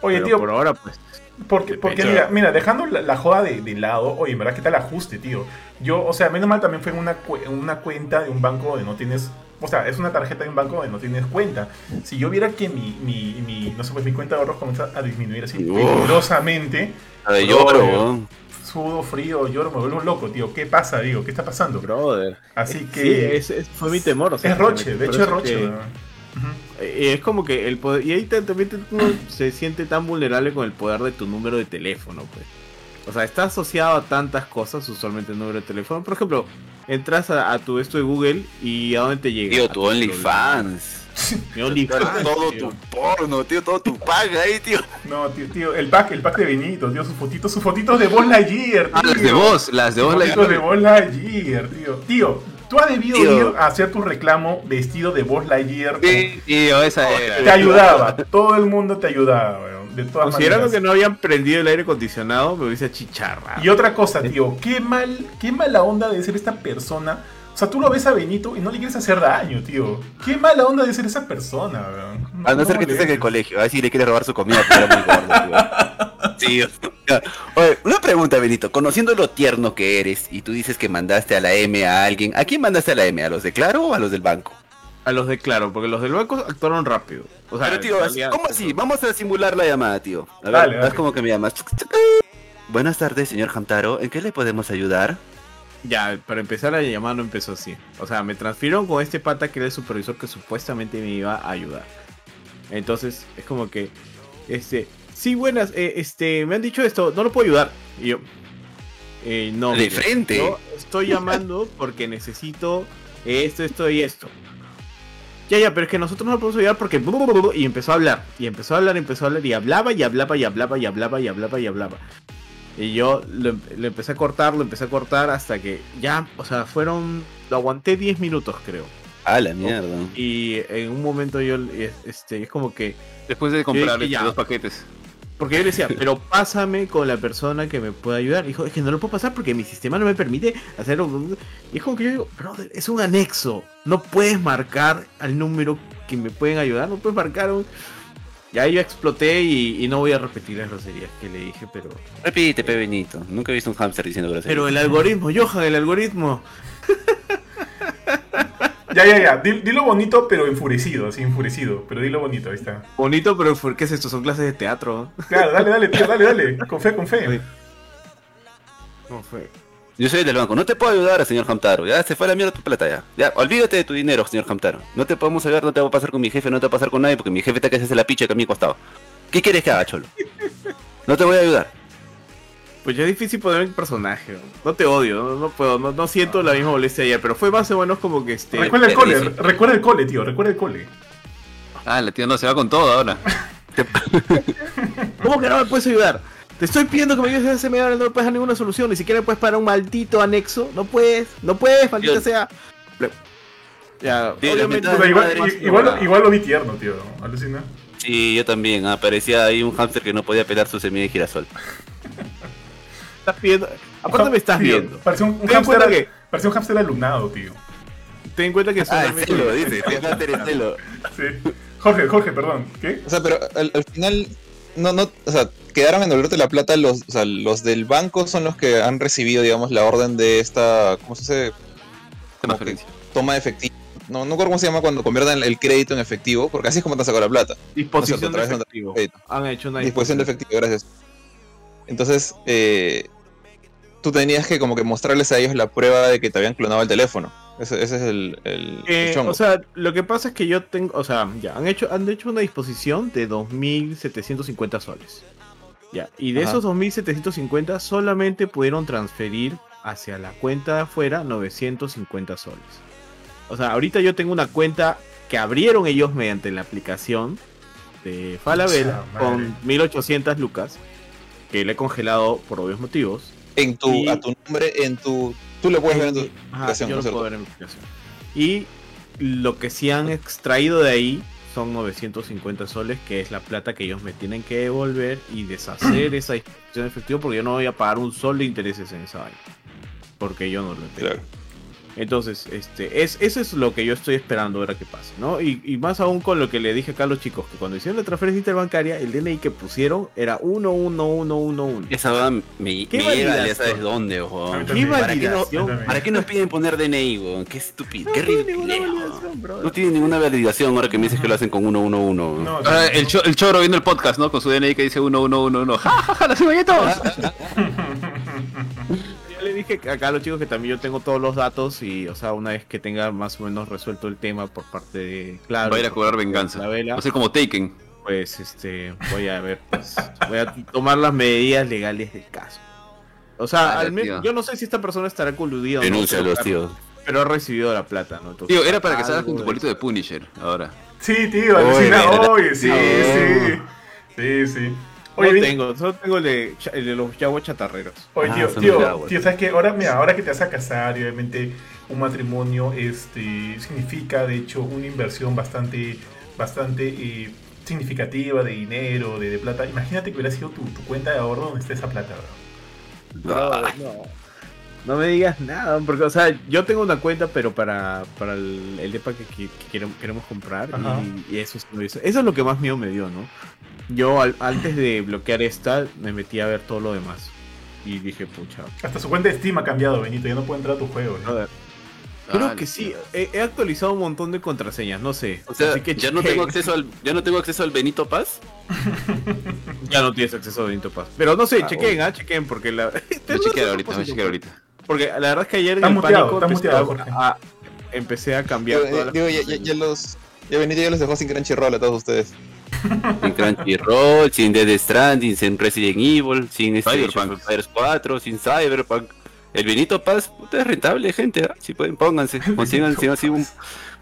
Oye, pero tío, por ahora, pues. porque, porque mira, mira, dejando la, la joda de, de lado, oye, en verdad, ¿qué tal ajuste, tío? Yo, o sea, menos mal también fue en una, una cuenta de un banco donde no tienes. O sea, es una tarjeta de un banco donde no tienes cuenta. Si yo viera que mi, mi, mi no sé, pues mi cuenta de ahorros comienza a disminuir así peligrosamente, A Bro, lloro, sudo, frío, lloro, me vuelvo loco, tío. ¿Qué pasa, digo? ¿Qué está pasando? Brother. Así que. Sí, ese ese fue mi temor. O sea, es Roche, de hecho es Roche. que- eh, es como que el poder. Y ahí también uno se siente tan vulnerable con el poder de tu número de teléfono, pues. O sea, está asociado a tantas cosas, usualmente el número de teléfono. Por ejemplo, entras a, a tu esto de Google y ¿a dónde te llega? Tío, tu OnlyFans. Mi OnlyFans. Todo tío. tu porno, tío, todo tu paga ahí, tío. No, tío, tío, el pack, el pack de Benito, tío, sus fotitos, sus fotitos de Buzz Lightyear, tío. Ah, las de voz, las de voz. fotitos de Buzz Lightyear, tío. Tío, tú has debido Tío. ir a hacer tu reclamo vestido de Buzz Lightyear. Sí, tío, esa era. Te ayudaba, todo el mundo te ayudaba, weón, de todas Considerando maneras. que no habían prendido el aire acondicionado, me hubiese chicharra. Y otra cosa, tío, qué mal, qué mala onda de ser esta persona. O sea, tú lo ves a Benito y no le quieres hacer daño, tío. Qué mala onda de ser esa persona, weón. A no ser que estés en el colegio, a ver si le quiere robar su comida, pero muy gordo, tío. Sí, ya. Oye, una pregunta, Benito. Conociendo lo tierno que eres y tú dices que mandaste a la M a alguien, ¿a quién mandaste a la M? ¿A los de Claro o a los del banco? A los de Claro, porque los del banco actuaron rápido. O sea, Pero, tío, realidad- ¿cómo así? Vamos a simular la llamada, tío. A ver, dale. como que me llamas. Buenas tardes, señor Hamtaro. ¿En qué le podemos ayudar? Ya, para empezar la llamada no empezó así. O sea, me transfirieron con este pata que era el supervisor que supuestamente me iba a ayudar. Entonces, es como que, este, sí, buenas, eh, este, me han dicho esto, no lo puedo ayudar. Y yo, eh, no. De frente. Yo estoy llamando porque necesito esto, esto y esto. Ya, ya, pero es que nosotros no lo podemos ayudar porque... Y empezó a hablar, y empezó a hablar, y empezó a hablar, y hablaba, y hablaba, y hablaba, y hablaba, y hablaba, y hablaba. Y yo lo, lo empecé a cortar, lo empecé a cortar hasta que ya, o sea, fueron... Lo aguanté 10 minutos, creo. A la mierda. Y en un momento yo, es- este, es como que... Después de comprar dije, ya. dos paquetes. Porque yo le decía, pero pásame con la persona que me pueda ayudar. Dijo, es que no lo puedo pasar porque mi sistema no me permite hacerlo. Y es como que yo digo, brother, es un anexo. No puedes marcar al número que me pueden ayudar. No puedes marcar un... Ya yo exploté y, y no voy a repetir las groserías que le dije, pero... Repite, pe Benito. Nunca he visto un hámster diciendo groserías. Pero el algoritmo, Johan, el algoritmo. Ya, ya, ya. Di- Dilo bonito, pero enfurecido, así, enfurecido. Pero dilo bonito, ahí está. Bonito, pero ¿por ¿qué es esto? Son clases de teatro. Claro, dale, dale, tío, dale, dale. Con fe, con fe. ¿Cómo fue? Yo soy el del banco, no te puedo ayudar, señor Hamtaro. Ya se fue a la mierda tu plata ya. Ya, olvídate de tu dinero, señor Hamtaro. No te podemos ayudar, no te va a pasar con mi jefe, no te va a pasar con nadie, porque mi jefe está que se hace la picha que a mi costado. ¿Qué quieres que haga, cholo? No te voy a ayudar. Pues ya es difícil poner un personaje. ¿no? No te odio, no, no puedo, no, no siento la misma molestia ayer, pero fue más o menos como que este. Recuerda el cole, dice- recuerda el cole, tío, recuerda el cole. Ah, la tía no se va con todo ahora. ¿Cómo que no me puedes ayudar? Te estoy pidiendo que me ayudes a ese medio, no me puedes dar ninguna solución, ni siquiera me puedes pagar un maldito anexo. No puedes, no puedes, maldita sea. Le- Ya, Sí, obviamente. igual, igual, igual lo vi tierno, tío. Alucina. Sí, yo también. ah, parecía ahí un hámster que no podía pelar su semilla de girasol. estás pidiendo. Aparte me estás Tío, viendo. Parecía un, un Ten en cuenta hámster. que- Parecía un hámster alumnado, tío. Ten en cuenta que Ah, solamente- Estelo, dice. sí, hámster Estelo. Sí. Jorge, Jorge, perdón. ¿Qué? O sea, pero al, al final, no, no, o sea, quedaron en devolverte la plata los, o sea, los del banco son los que han recibido, digamos, la orden de esta, ¿cómo se dice? Toma de efectivo. No, no recuerdo cómo se llama cuando convierten el crédito en efectivo, porque así es como te han sacado la plata. Disposición de de efectivo. Han hecho una Disposición de efectivo, gracias. Entonces, eh, tú tenías que como que mostrarles a ellos la prueba de que te habían clonado el teléfono. Ese, ese es el, el, el Eh, chongo. o sea, lo que pasa es que yo tengo, o sea, ya, han hecho, han hecho una disposición de 2.750 soles. Ya, y de Ajá. esos 2.750 solamente pudieron transferir hacia la cuenta de afuera 950 soles. O sea, ahorita yo tengo una cuenta que abrieron ellos mediante la aplicación de Falabella con 1800 lucas, que le he congelado por obvios motivos. en tu, y- a tu nombre, en tu... Tú lo puedes ver en tu Ajá, aplicación, yo ¿no lo puedo ver en mi aplicación. Y lo que sí han extraído de ahí son 950 soles, que es la plata que ellos me tienen que devolver y deshacer esa disposición de efectivo, porque yo no voy a pagar un sol de intereses en esa vaina. Porque yo no lo entiendo. Claro. Entonces, este, es, eso es lo que yo estoy esperando ahora que pase, ¿no? Y, y más aún con lo que le dije acá a los chicos, que cuando hicieron la transferencia interbancaria, el DNI que pusieron era 11111. Esa va me, me ¿Qué llega de ya sabes dónde. ¿Para qué, no? ¿Para qué nos piden poner DNI, weón? Qué estúpido, qué No tiene ridículo. ninguna validación, brother. No tiene ninguna validación ahora que me dices que lo hacen con 111. No, Ahora, el, cho- el choro viendo el podcast, ¿no? Con su DNI que dice 1111. ¡Ja, ja, ja! ¡La cebolletos! Acá a los chicos que también yo tengo todos los datos y, o sea, una vez que tenga más o menos resuelto el tema por parte de Claro, Va a ir a cobrar venganza. La Va vela, a ser como Taken. pues, este, voy a ver, pues, voy a tomar las medidas legales del caso. O sea, al menos, yo no sé si esta persona estará coludida o no, Denúncialos, pero- tío. Pero ha recibido la plata, ¿no? Entonces, Tío, era para que salgas con tu de- bolito de Punisher ahora. Sí, tío, alucina. sí, sí. Sí, sí. Oye, no bien- tengo, solo tengo el de, el de los yaguas chatarreros. Oye, Ah, tío, tío, tío, ¿sabes qué? Ahora, mira, ahora que te vas a casar y obviamente un matrimonio este, significa, de hecho, una inversión bastante, bastante eh, significativa de dinero, de, de plata. Imagínate que hubiera sido tu, tu cuenta de ahorro donde está esa plata, bro. No, no. No me digas nada, porque, o sea, yo tengo una cuenta, pero para, para el, el depa que, que- que queremos, queremos comprar, y, y eso, es- eso, eso es lo que más miedo me dio, ¿no? Yo, al- antes de bloquear esta, me metí a ver todo lo demás, y dije, pucha, Hasta su cuenta de Steam ha cambiado, Benito, ya no puede entrar a tu juego. ¿no? brother, creo Dale, que sí, he, he actualizado un montón de contraseñas, no sé, O sea, así que ya no tengo acceso al, ya no tengo acceso al Benito Paz. ya no tienes acceso a Benito Paz, pero no sé, Ah, chequen, ah, chequen, porque la... Voy a chequear ahorita, voy a chequear ahorita. Porque la verdad es que ayer en Está el muteado, pánico está empecé, muteado, a- Jorge. a, empecé a cambiar Digo, todas eh, las digo, ya, ya, contraseñas. ya los. Ya Benito ya los dejó sin Crunchyroll a todos ustedes. Sin Crunchyroll, sin Dead Stranding, sin Resident Evil, sin Cyberpunk. Age of Empires 4, sin Cyberpunk. El Benito Paz, puta, es rentable, gente. ¿ah? Si pueden, pónganse. Consigan, si no, así un,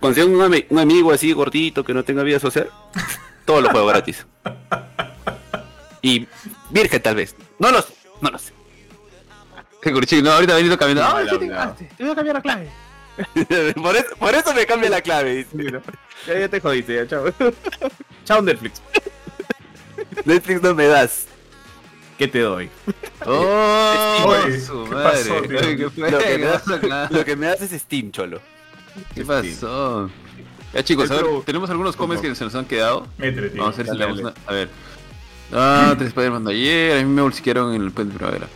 consigan un, ami- un amigo así gordito que no tenga vida social. Todos los juegos gratis. Y virgen, tal vez. No los, no lo sé. Qué curchín, no, ahorita Benito caminando. No, ¡Ah, la sí te voy a cambiar la clave. por, eso, por eso me cambia la clave. dice. Sí, ¿no? Ya, ya te jodiste, ya, chao. chao Netflix. Netflix no me das. ¿Qué te doy? ¡Oh! Oye, su ¿qué madre! pasó? Oye, ¿Qué fue? Lo que, me ¿Qué das, lo que me das es Steam, cholo. ¿Qué pasó? Ya chicos, a ver, tenemos algunos comments que se nos han quedado. Vamos a ver si tenemos dale. una. A ver. Ah, tres Spider-Man de ayer. A mí me bolsiquearon en el puente de primavera.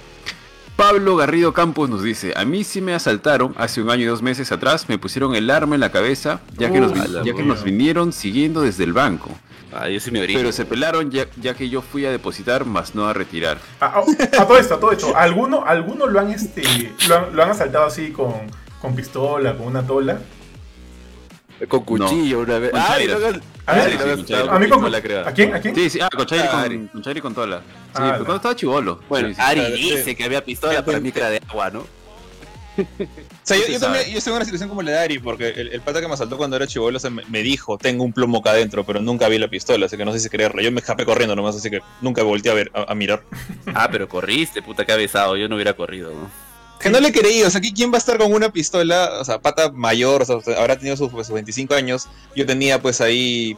Pablo Garrido Campos nos dice, a mí sí me asaltaron hace un año y dos meses atrás, me pusieron el arma en la cabeza, ya que, nos, ya que nos vinieron siguiendo desde el banco. Ah, yo sí me abrí. Pero se pelaron ya, ya que yo fui a depositar, más no a retirar. A, a- a todo esto, a todo esto. ¿Alguno, alguno lo han este lo han, lo han asaltado así con, con pistola, con una tola? Con cuchillo una vez. Con Ay, A con. A mí con, creo. ¿A quién? ¿A quién? Sí, sí, ah, con Chairi Ah, con, con, Chairi con Tola. Sí, Ah, pero la- cuando estaba chivolo. Bueno, Sí, sí. Ari sí. dice que había pistola, para mí que era de agua, ¿no? O sea, yo, yo también yo estoy en una situación como la de Ari, porque el, el pata que me asaltó cuando era chivolo se me, me dijo, tengo un plomo acá adentro, pero nunca vi la pistola, así que no sé si creerlo. Yo me escapé corriendo nomás, así que nunca volteé a ver, a, a mirar. Ah, pero corriste, puta, que besado. Yo no hubiera corrido, ¿no? Que no le creí, o sea, ¿qui- ¿quién va a estar con una pistola? O sea, pata mayor, o sea, habrá tenido sus, pues, sus 25 años. Yo tenía pues ahí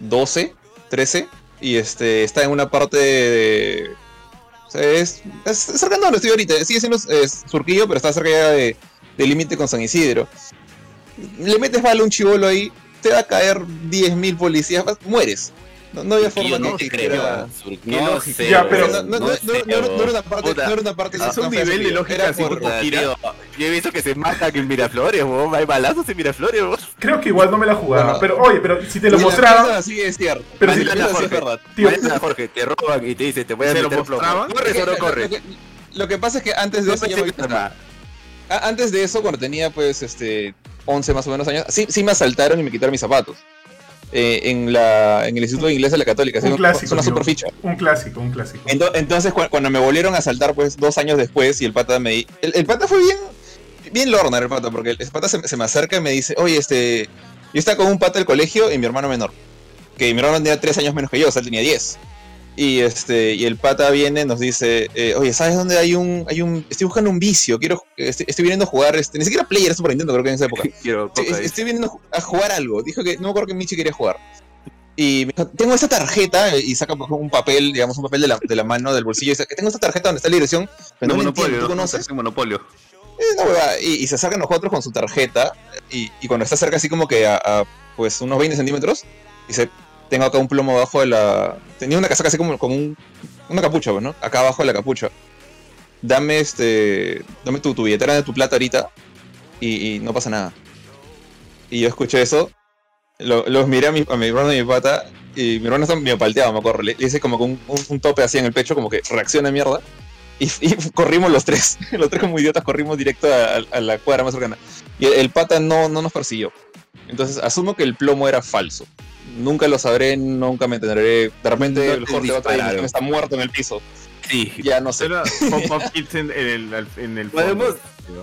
12, 13, y este, está en una parte de... O sea, es, es, es cerca de estoy ahorita, sigue siendo Surquillo, pero está cerca ya de, del límite con San Isidro. Le metes bala a un chivolo ahí, te va a caer 10.000 policías, mueres. No, no había forma no que- te que Surquillo No, sé, ya, pero- no, no, sé, era una parte, puta. no era una parte Es un nivel de lógica era así por- Yo he visto que se matan en Miraflores, weón. Hay balazos en Miraflores. Creo que igual no me la jugaba. Pero oye, pero si te lo cosa Sí, es cierto. Pero si- es Jorge, verdad. Tío. mañana, Jorge, te roban y te dicen, te voy a ¿Se lo meter plomo. ¿Corres o no Lo- corres? Lo, que, lo que pasa es que antes de eso, que era- antes de eso, cuando tenía pues este 11 más o menos años, sí, sí me asaltaron y me quitaron mis zapatos. Eh, en, la, en el Instituto de Inglés de la Católica, Un clásico, es una super ficha. Un clásico, un clásico. Ento- Entonces, cu- cuando me volvieron a asaltar, pues dos años después, y el pata me. di- El, el pata fue bien. Bien lorner el pata, porque el, el pata se, se me acerca y me dice: Oye, este. Yo estaba con un pata del colegio y mi hermano menor. Que mi hermano tenía tres años menos que yo, o sea, él tenía 10. Y este, y el pata viene, nos dice, eh, oye, ¿sabes dónde hay un, hay un, estoy buscando un vicio, quiero, estoy, estoy viniendo a jugar, este, ni siquiera Player, Super Nintendo creo que en esa época. Quiero Sí, coca, es- estoy viniendo a ju- a jugar algo. Dijo que no me acuerdo que Michi quería jugar. Y me dijo, tengo esta tarjeta y saca un papel, digamos, un papel de la, de la mano del bolsillo y dice tengo esta tarjeta donde está la dirección, pero no, No, monopolio, entiendo, ¿tú ¿no? conoces? Monopolio. No, huevada. y, y se acercan nosotros con su tarjeta y, y cuando está cerca así como que a, a, pues unos 20 centímetros, dice, tengo acá un plomo abajo de la... Tenía una casaca así como, como un, una capucha, pues, ¿no? Acá abajo de la capucha. Dame este... Dame tu, billetera de tu plata ahorita y, no pasa nada. Y yo escuché eso, lo- los miré a mi, a mi hermano y mi pata y mi hermano medio palteado, me acuerdo. Le, hice como un, un- un tope así en el pecho, como que reacciona mierda. Y, y corrimos los tres, los tres como idiotas corrimos directo a, la cuadra más cercana. Y el, el pata no, no nos persiguió. Entonces asumo que el plomo era falso. Nunca lo sabré, nunca me entenderé. De repente No el Jorge va está muerto en el piso. Sí. Ya no sé. Era pop-up kits en, en el, en el Podemos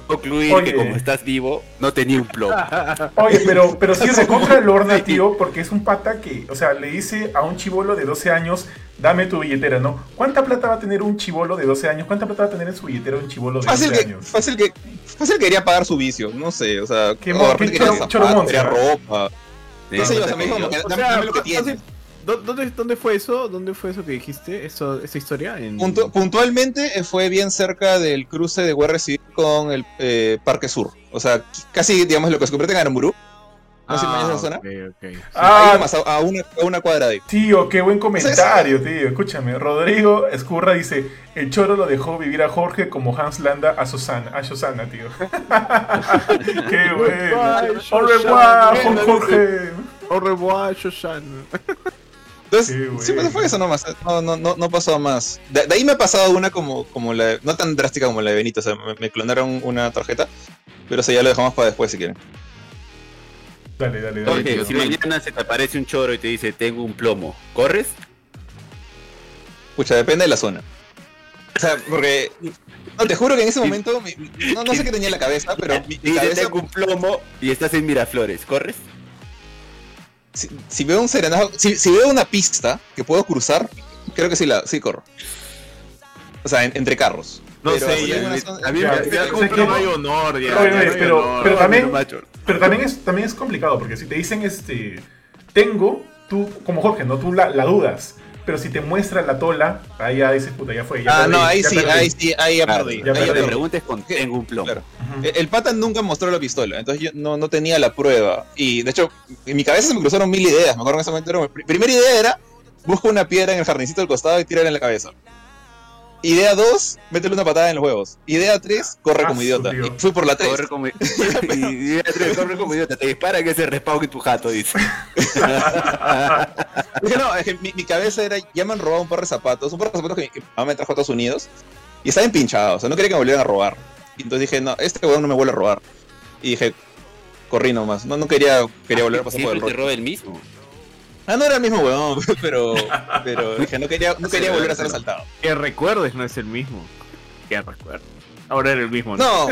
concluir Oye. que como estás vivo, no tenía un plomo. Oye, pero, pero sí recontra Lorna, tío, porque es un pata que, o sea, le dice a un chivolo de 12 años, dame tu billetera, ¿no? ¿Cuánta plata va a tener un chivolo de 12 años? ¿Cuánta plata va a tener en su billetera un chivolo de 12 Fácil que, años? fácil que, fácil que quería pagar su vicio, no sé, o sea, Qué o mo- de repente qué quería quería ropa. Sí, No sé, o sea, puta me dijo que como que O dame, sea, dame lo que fácil- tienes. ¿Dó- ¿Dónde, ¿Dónde fue eso? ¿Dónde fue eso que dijiste? Eso, ¿Esa historia? En... Puntu- puntualmente eh, fue bien cerca del cruce de Guerra Civil con el eh, Parque Sur. O sea, casi, digamos, lo que se convierte en Aramburu. No sé si esa zona. ok, ok. Ah, nomás, a, a una, a una cuadra de ahí. Tío, qué buen comentario, tío. Escúchame, Rodrigo Escurra dice, el choro lo dejó vivir a Jorge como Hans Landa a Susana, a Susana, tío. qué bueno. Au revoir, Susana. Jorge. Au revoir, Shoshan. Entonces, bueno. siempre fue eso nomás. No, no, no, no pasó a más. De, de ahí me ha pasado una como, como la. No tan drástica como la de Benito. O sea, me, me clonaron una tarjeta. Pero eso ya lo dejamos para después si quieren. Dale, dale, dale. Jorge, tío. si mañana se te aparece un choro y te dice, tengo un plomo, ¿corres? Pucha, depende de la zona. O sea, porque. No, te juro que en ese momento. mi- no, no sé qué tenía en la cabeza, pero mi, mi Dice, cabeza. tengo un plomo y estás en Miraflores, ¿corres? Si, si veo un serenazo. Si, si veo una pista que puedo cruzar, creo que sí, la, sí corro. O sea, en- entre carros. No Pero sé, ya, a mí Ya, me- ya, que- no hay honor, ya. No hay pero- honor. pero también-. Pero también es, también es complicado, porque si te dicen, este, tengo, tú, como Jorge, ¿no? Tú la, la dudas. Pero si te muestran la tola, ahí ya dices, puta, ya fue. Ya Ah, perdí, no, ahí ya sí, perdí. ahí sí, ahí ya Claro, perdí. ya ahí perdí. ya te perdí. preguntes con tengo un plomo. Claro. El pata nunca mostró la pistola, entonces yo no, no tenía la prueba. Y de hecho, en mi cabeza se me cruzaron mil ideas. Me acuerdo en ese momento. Era, mi primera idea era: busco una piedra en el jardincito del costado y tírala en la cabeza. Idea 2, métele una patada en los huevos. Idea 3, corre Ah, como su idiota. Y fui por la 3. Corre como, y- y- corre como idiota, te disparan que se respawn en tu jato, dice. Dije, no, es que mi, mi cabeza era, ya me han robado un par de zapatos, un par de zapatos que, mi mamá me trajo a Estados Unidos, y estaban pinchados, o sea, no quería que me volvieran a robar. Y entonces dije, no, este weón no me vuelve a robar. Y dije, corrí nomás, no, no quería, quería volver a pasar por el roba el mismo. Ah, no era el mismo weón, pero, pero dije, no quería, no quería volver a ser asaltado. Que recuerdes no es el mismo. Que recuerdes. Ahora era el mismo. No,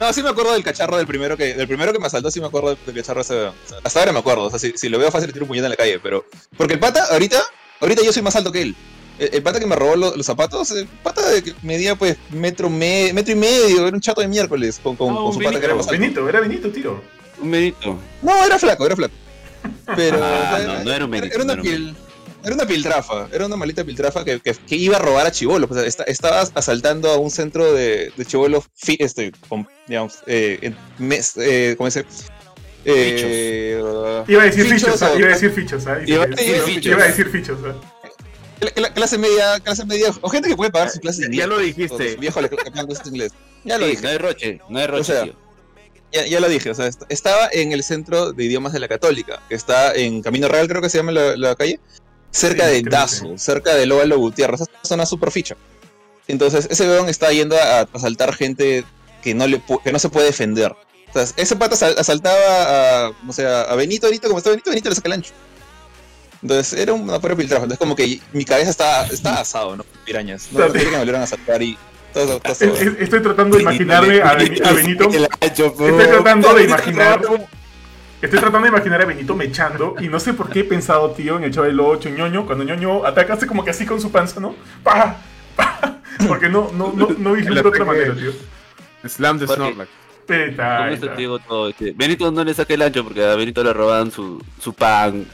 no, sí me acuerdo del cacharro del primero que, del primero que me asaltó, sí me acuerdo del cacharro ese. weón. O sea, hasta ahora me acuerdo, o sea, si, si lo veo fácil tiro un puñete en la calle, pero. Porque el pata, ahorita, ahorita yo soy más alto que él. El, el pata que me robó lo- los zapatos, el pata de que medía pues metro, me- metro y medio, era un chato de miércoles con, con, Ah, con su pata que era Benito, más alto. Benito, era Benito, tiro. Un medito. No, era flaco, era flaco. Pero. Ah, o sea, no, no era un Benito, Era una no era un pil- Era una piltrafa, era una malita piltrafa que, que, que iba a robar a chivolos. O sea, esta- estaba asaltando a un centro de, de chivolos, este, digamos, eh, en mes- eh, ¿cómo se dice? Eh, Iba a decir Fichos fichos, ¿ah? o- iba a decir fichos, ¿ah? Iba a Iba decir fichos. Iba a decir fichos, cla- cla- clase media, clase media, o gente que puede pagar sus clases de Ya inglés. lo dijiste. Su viejo le inglés. Ya lo Sí, dije. no hay roche, no hay roche, O sea, tío. Ya, ya lo dije, o sea, est- estaba en el centro de idiomas de la Católica, que está en Camino Real, creo que se llama la, la calle, cerca Sí, de Dazo, cerca de Óvalo Gutiérrez, esa zona super ficha. Entonces, ese weón está yendo a, asaltar gente que no, le, que no se puede defender. O sea, ese pata asal- asaltaba a, o sea, a Benito ahorita, como está Benito, Benito le saca el ancho. Entonces, era una pura piltrafa. Entonces, como que mi cabeza está, está asado, ¿no? Pirañas. No, no quería que me volvieran a asaltar y todo, todo, todo, Es- es- Estoy tratando de imaginarme a, Beni- a Benito. Estoy tratando de imaginar. Estoy tratando de imaginar a Benito mechando y no sé por qué he pensado, tío, en el Chavo del 8, ñoño, cuando ñoño ataca hace como que así con su panza, ¿no? ¡Pah! ¡Pah! Porque no, no, no, no vislumbro de otra manera, tío. Slam de Snorlax. Con te digo todo. este, Benito no le saqué el ancho porque a Benito le robaban su, su pan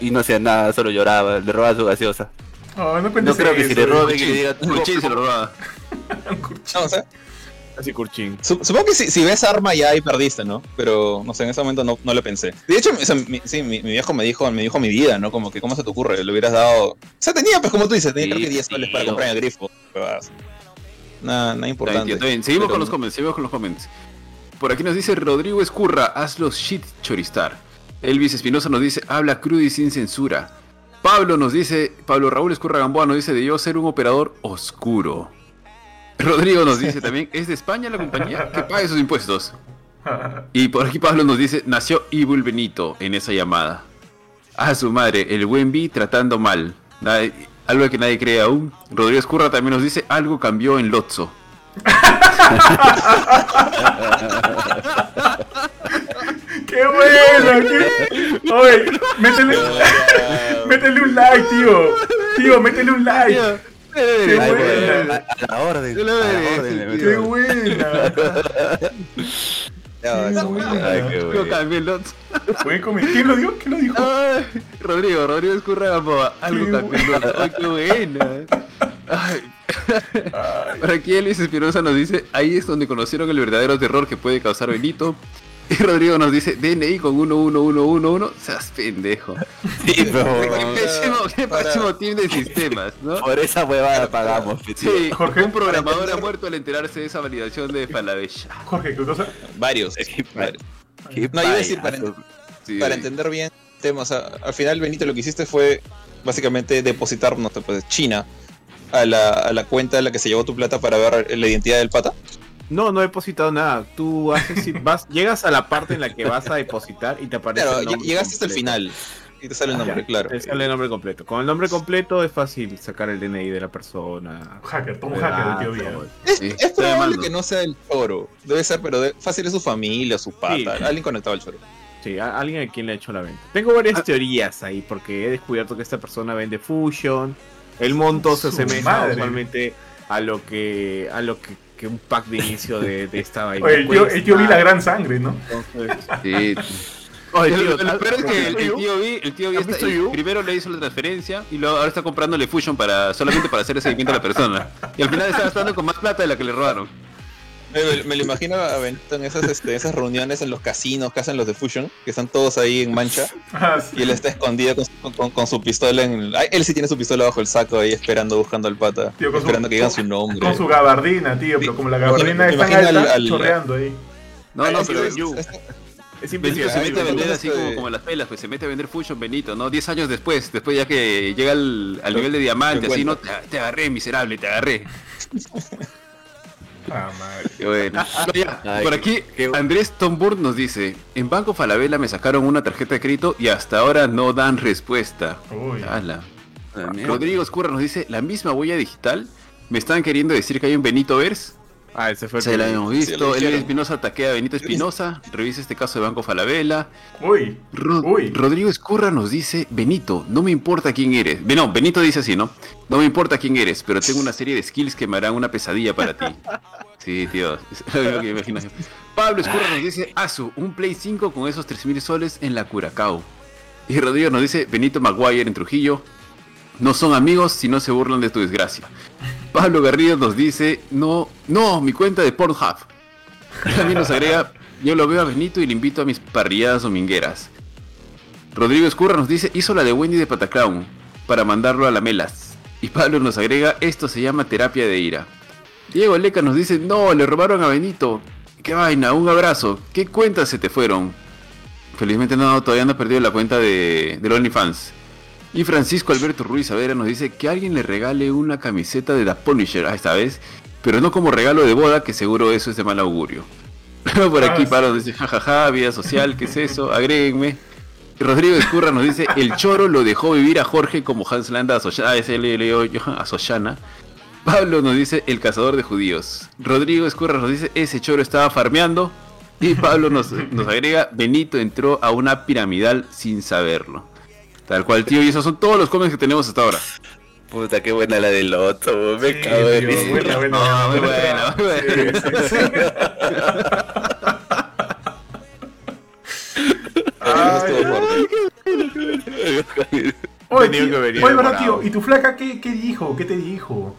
y no hacía nada, solo lloraba, le robaban su gaseosa. Oh, no No creo que si le eso, roben que le diga se lo robaba. No, o sea, Así Kurchin. Su- Supongo que si, si ves arma ya ahí perdiste, ¿no? Pero no sé, en ese momento no, no lo pensé. De hecho, o sea, mi, sí, mi, mi viejo me dijo, me dijo mi vida, ¿no? Como que, ¿cómo se te ocurre? Le hubieras dado. O sea, tenía, pues como tú dices, tenía Sí, creo que 10 sí, soles para comprar en el grifo. huevadas. Nada, nada Está bien, importante. tío, está bien. Seguimos Pero- con los comments, seguimos con los comments. Por aquí nos dice Rodrigo Escurra, hazlo shit choristar. Elvis Espinosa nos dice, habla crudo y sin censura. Pablo nos dice, Pablo Raúl Escurra Gamboa nos dice de yo ser un operador oscuro. Rodrigo nos dice también, ¿es de España la compañía? Que pague sus impuestos. Y por aquí Pablo nos dice, nació Evil Benito en esa llamada. A su madre, el buen tratando mal. Algo que nadie cree aún. Rodrigo Escurra también nos dice, algo cambió en Lotso. ¡Qué bueno! qué- Oye, métele, métele un like, tío. Tío, métele un like. ¡Qué Ay, buena! a, a la orden. Yo A la orden. ¡Qué buena! Ay, qué Lotso. Buen comentario. ¿Quién lo dijo? ¿Quién lo dijo? Ay, Rodrigo, Rodrigo Escurra Gamboa. Algo. Ay, qué buena. Ay. Por aquí Elvis Espinosa nos dice, ahí es donde conocieron el verdadero terror que puede causar Benito. Y Rodrigo nos dice, DNI con 11111, seas pendejo. Sí, pero Qué pésimo, qué pésimo team de sistemas, ¿no? por esa huevada pagamos. Sí, Jorge, un programador ha muerto al enterarse de esa validación de Falabella. Jorge, ¿qué cosa? Varios. Qué varios. Qué No, iba a decir para- Sí. Para entender bien el tema, o sea, al final, Benito, lo que hiciste fue básicamente depositar, no sé, pues, China a la, a la cuenta a la que se llevó tu plata para ver la identidad del pata. No, no he depositado nada. Tú haces, si vas, llegas a la parte en la que vas a depositar y te aparece. Claro, el ll- nombre llegaste hasta el final y te sale el nombre, ya. claro. Te sale el nombre completo. Con el nombre completo es fácil sacar el DNI de la persona. Hacker, un Le hacker, das, tío todo. Es, Sí, es probable que no sea el choro. Debe ser, pero de- fácil es su familia, su pata, Sí. alguien conectado al choro. Sí, a- alguien a quien le ha hecho la venta. Tengo varias teorías ahí, porque he descubierto que esta persona vende Fusion. El monto se asemeja madre. usualmente a lo que a lo que, que un pack de inicio de, de esta vaina. Oye, el tío vi la gran sangre, ¿no? Entonces- Sí. Oye, lo, tío, lo peor es que el, tío B, el tío B ¿Has está- primero le hizo la transferencia y luego ahora está comprándole Fusion para solamente para hacer el seguimiento a la persona. Y al final está gastando con más plata de la que le robaron. Me, me- me lo imagino a Benito en esas, este, esas reuniones en los casinos que hacen los de Fusion, que están todos ahí en mancha, Ah, sí. y él está escondido con, su- con- con su pistola en el... Él sí tiene su pistola bajo el saco ahí esperando, buscando al pata, Tío, con su- esperando que digan su nombre. Con su gabardina, tío, pero como la gabardina me es tan imagino al- alta, al- chorreando ahí. No, no, pero es- es- Es Benito se mete a vender así Este- como, como en las pelas, pues se mete a vender Fusion Benito, ¿no? 10 años después, después ya que llega al, al nivel de diamante, Te así, ¿no? te agarré, miserable, te agarré. Ah, madre. Bueno. No, ya, Ay, por aquí, qué- Andrés Tomburg nos dice, en Banco Falabella me sacaron una tarjeta de crédito y hasta ahora no dan respuesta. Uy. Ala. Ah. Rodrigo Escurra nos dice, la misma huella digital, me están queriendo decir que hay un Benito Vers. Ah, ese fue el Se la hemos Sí, visto, dijeron. Espinosa ataquea a Benito Espinosa, revisa este caso de Banco Falabella. Uy. Ro- Uy. Rodrigo Escurra nos dice, Benito, no me importa quién eres. No, Benito dice así, ¿no? No me importa quién eres, pero tengo una serie de skills que me harán una pesadilla para ti. Sí, tío. es lo que imagino. Pablo Escurra nos dice, Asu, un Play 5 con esos 3.000 soles en la Curacao. Y Rodrigo nos dice, Benito Maguire en Trujillo, no son amigos si no se burlan de tu desgracia. Pablo Garrido nos dice, no, no, mi cuenta de Pornhub. También nos agrega, yo lo veo a Benito y le invito a mis parrilladas domingueras. Rodrigo Escurra nos dice, hizo la de Wendy de Pataclown para mandarlo a la Melas. Y Pablo nos agrega, esto se llama terapia de ira. Diego Leca nos dice, no, le robaron a Benito. Qué vaina, un abrazo. ¿Qué cuentas se te fueron? Felizmente no, todavía no ha perdido la cuenta de, del OnlyFans. Y Francisco Alberto Ruiz Savera nos dice que alguien le regale una camiseta de The Punisher, ah, esta vez, pero no como regalo de boda, que seguro eso es de mal augurio. Por aquí Ah, Pablo nos dice, jajaja, vida social, ¿qué es eso? Agréguenme. Y Rodrigo Escurra nos dice, el choro lo dejó vivir a Jorge como Hans Landa a a Soshana. Pablo nos dice, el cazador de judíos. Rodrigo Escurra nos dice, ese choro estaba farmeando. Y Pablo nos, nos agrega, Benito entró a una piramidal sin saberlo. Tal cual, tío, y esos son todos los comments que tenemos hasta ahora. Puta, qué buena la del otro, me Sí, cago tío, risa. buena, buena, No, muy buena. buena, muy buena. Sí, sí, Ay. Oye, Tenía tío, que venir oye, verdad, demorado. tío, ¿y tu flaca qué, qué dijo? ¿Qué te dijo?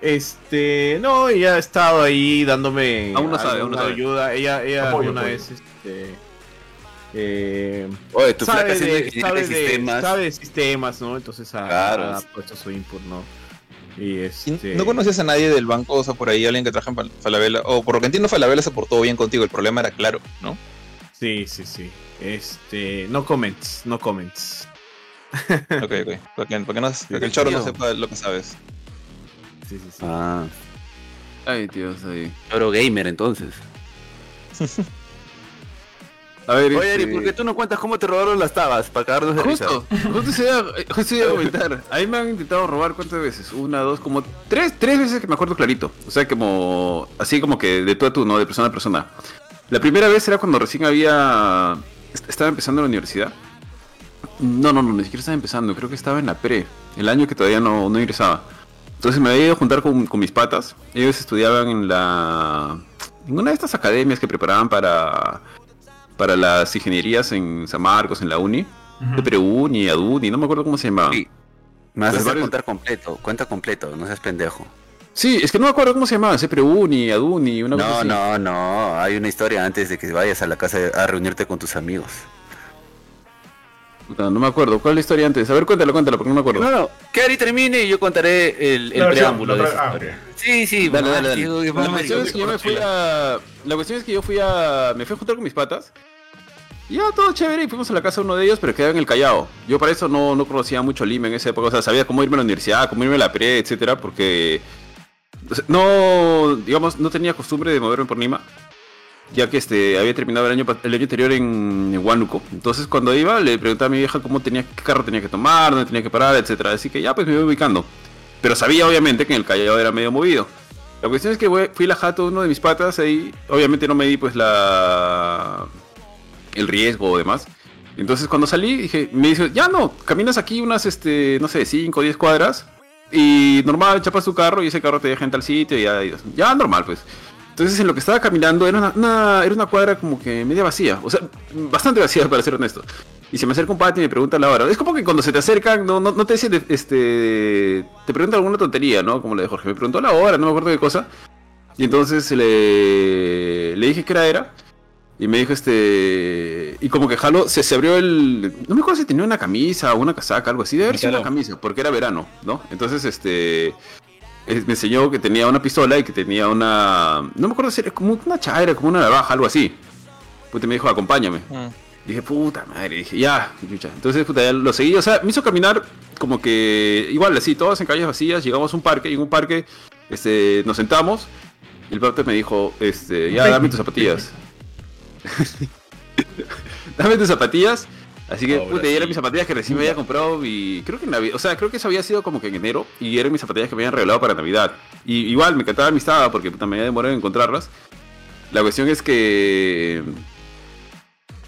Este, no, ella ha estado ahí dándome Aún no sabe, aún no sabe. ayuda. Ella, ella Apoyo, alguna apoyo. vez, este, eh, Oye, tu sabe, de, sabe, de sistemas. sabe de sistemas, ¿no? Entonces ha, Claro. ha puesto su input, ¿no? Y ¿Y este, ¿No conocías a nadie del banco, o sea, por ahí alguien que trabaja en Fal- Falabella? O por lo que entiendo, Falabella se portó bien contigo, el problema era claro, ¿no? Sí, sí, sí. Este, no comments, no comments. Ok, ok. Para que, para que no- para que el choro no tío. sepa lo que sabes. Sí, sí, sí. Ah, Ay, Dios, ahí. choro gamer entonces. A ver, Oye, este, Eri, ¿por qué tú no cuentas cómo te robaron las tabas? Para cagarnos de risa. Justo, justo se iba, justo iba a comentar. Ahí me han intentado robar cuántas veces, una, dos, como tres, tres veces que me acuerdo clarito. O sea, como así como que de tú a tú, ¿no? De persona a persona. La primera vez era cuando recién había est- estaba empezando la universidad. No, no, no, ni siquiera estaba empezando. Creo que estaba en la pre, el año que todavía no, no ingresaba. Entonces me había ido a juntar con, con mis patas. Ellos estudiaban en la en una de estas academias que preparaban para para las ingenierías en San Marcos, en la uni. Ujú. PRUNI, ADUNI, no me acuerdo cómo se llamaba. Sí. Me vas a hacer varios- contar completo, cuenta completo, no seas pendejo. Sí, es que no me acuerdo cómo se llamaba, CPRUNI, ADUNI, una cosa No, así. no, no, hay una historia antes de que vayas a la casa a reunirte con tus amigos. Puta, no me acuerdo. ¿Cuál es la historia antes? A ver, cuéntala, cuéntala, porque no me acuerdo. No, no, que Ari termine y yo contaré el, el preámbulo la de esa ah, historia. Sí, sí, Dale, dale, La cuestión es que yo me fui a. La cuestión es que yo fui a. Me fui a juntar con mis patas. Y Ya todo chévere y fuimos a la casa de uno de ellos, pero quedaba en el Callao. Yo para eso no, no conocía mucho Lima en esa época. O sea, sabía cómo irme a la universidad, cómo irme a la pre, etcétera, porque no, digamos, no tenía costumbre de moverme por Lima. Ya que este había terminado el año, el año anterior en, en Huánuco. Entonces cuando iba le preguntaba a mi vieja cómo tenía, qué carro tenía que tomar, dónde tenía que parar, etcétera. Así que ya pues me iba ubicando. Pero sabía obviamente que en el Callao era medio movido. La cuestión es que fui la jato uno de mis patas ahí. Obviamente no me di pues la el riesgo o demás. Entonces cuando salí dije, me dice, ya no, caminas aquí unas este, no sé, 5 o 10 cuadras y normal chapas tu carro y ese carro te deja en tal sitio y ya, ya normal pues. Entonces en lo que estaba caminando era una, una- era una cuadra como que media vacía, o sea, bastante vacía para ser honesto. Y se me acerca un pati y me pregunta la hora. Es como que cuando se te acercan, no, no, no te dicen, este, te preguntan alguna tontería, ¿no? Como la de Jorge, me preguntó la hora, no me acuerdo qué cosa. Y entonces le, le dije que era era. Y me dijo este. Y como que jaló, se, se abrió el. No me acuerdo si tenía una camisa o una casaca, algo así. Debe haber sido una camisa, porque era verano, ¿no? Entonces, este. Eh, Me enseñó que tenía una pistola y que tenía una. No me acuerdo si era como una chaira, como una navaja, algo así. Puta, me dijo, acompáñame. Mm. Dije, puta madre, dije, ya, chucha. Entonces, puta, ya lo seguí, o sea, me hizo caminar como que, igual, así, todas en calles vacías, llegamos a un parque, y en un parque, este, nos sentamos, y el pata me dijo, este, ya, dame tus zapatillas. dame tus zapatillas. Así que, puta, eran mis zapatillas que recién me había comprado y creo que en Navidad, o sea, creo que eso había sido como que en enero y eran mis zapatillas que me habían regalado para Navidad. Y igual me encantaban mis tabas porque puta, me había demorado en encontrarlas. La cuestión es que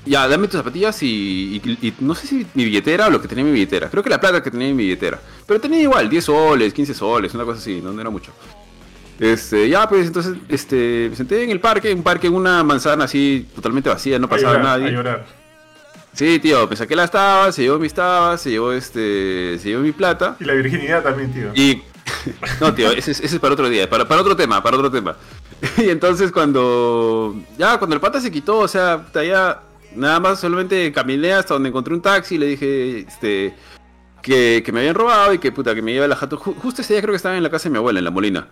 ya, dame tus zapatillas y, y- y no sé si mi billetera o lo que tenía en mi billetera. Creo que la plata que tenía en mi billetera. Pero tenía igual, 10 soles, 15 soles, una cosa así, no, no era mucho. Este, ya pues entonces, este, me senté en el parque, un parque en una manzana así totalmente vacía, no A pasaba a nadie. llorar. Sí, tío, me saqué las tabas, se llevó mis tabas, se llevó este, se llevó mi plata. Y la virginidad también, tío. Y. No, tío, ese, es- ese es para otro día, para, para otro tema, para otro tema. Y entonces cuando. Ya, cuando el pata se quitó, o sea, ya. Nada más solamente caminé hasta donde encontré un taxi y le dije, este. Que, que me habían robado y que puta, que me lleve a la jato. Ju- justo ese día creo que estaba en la casa de mi abuela, en la Molina.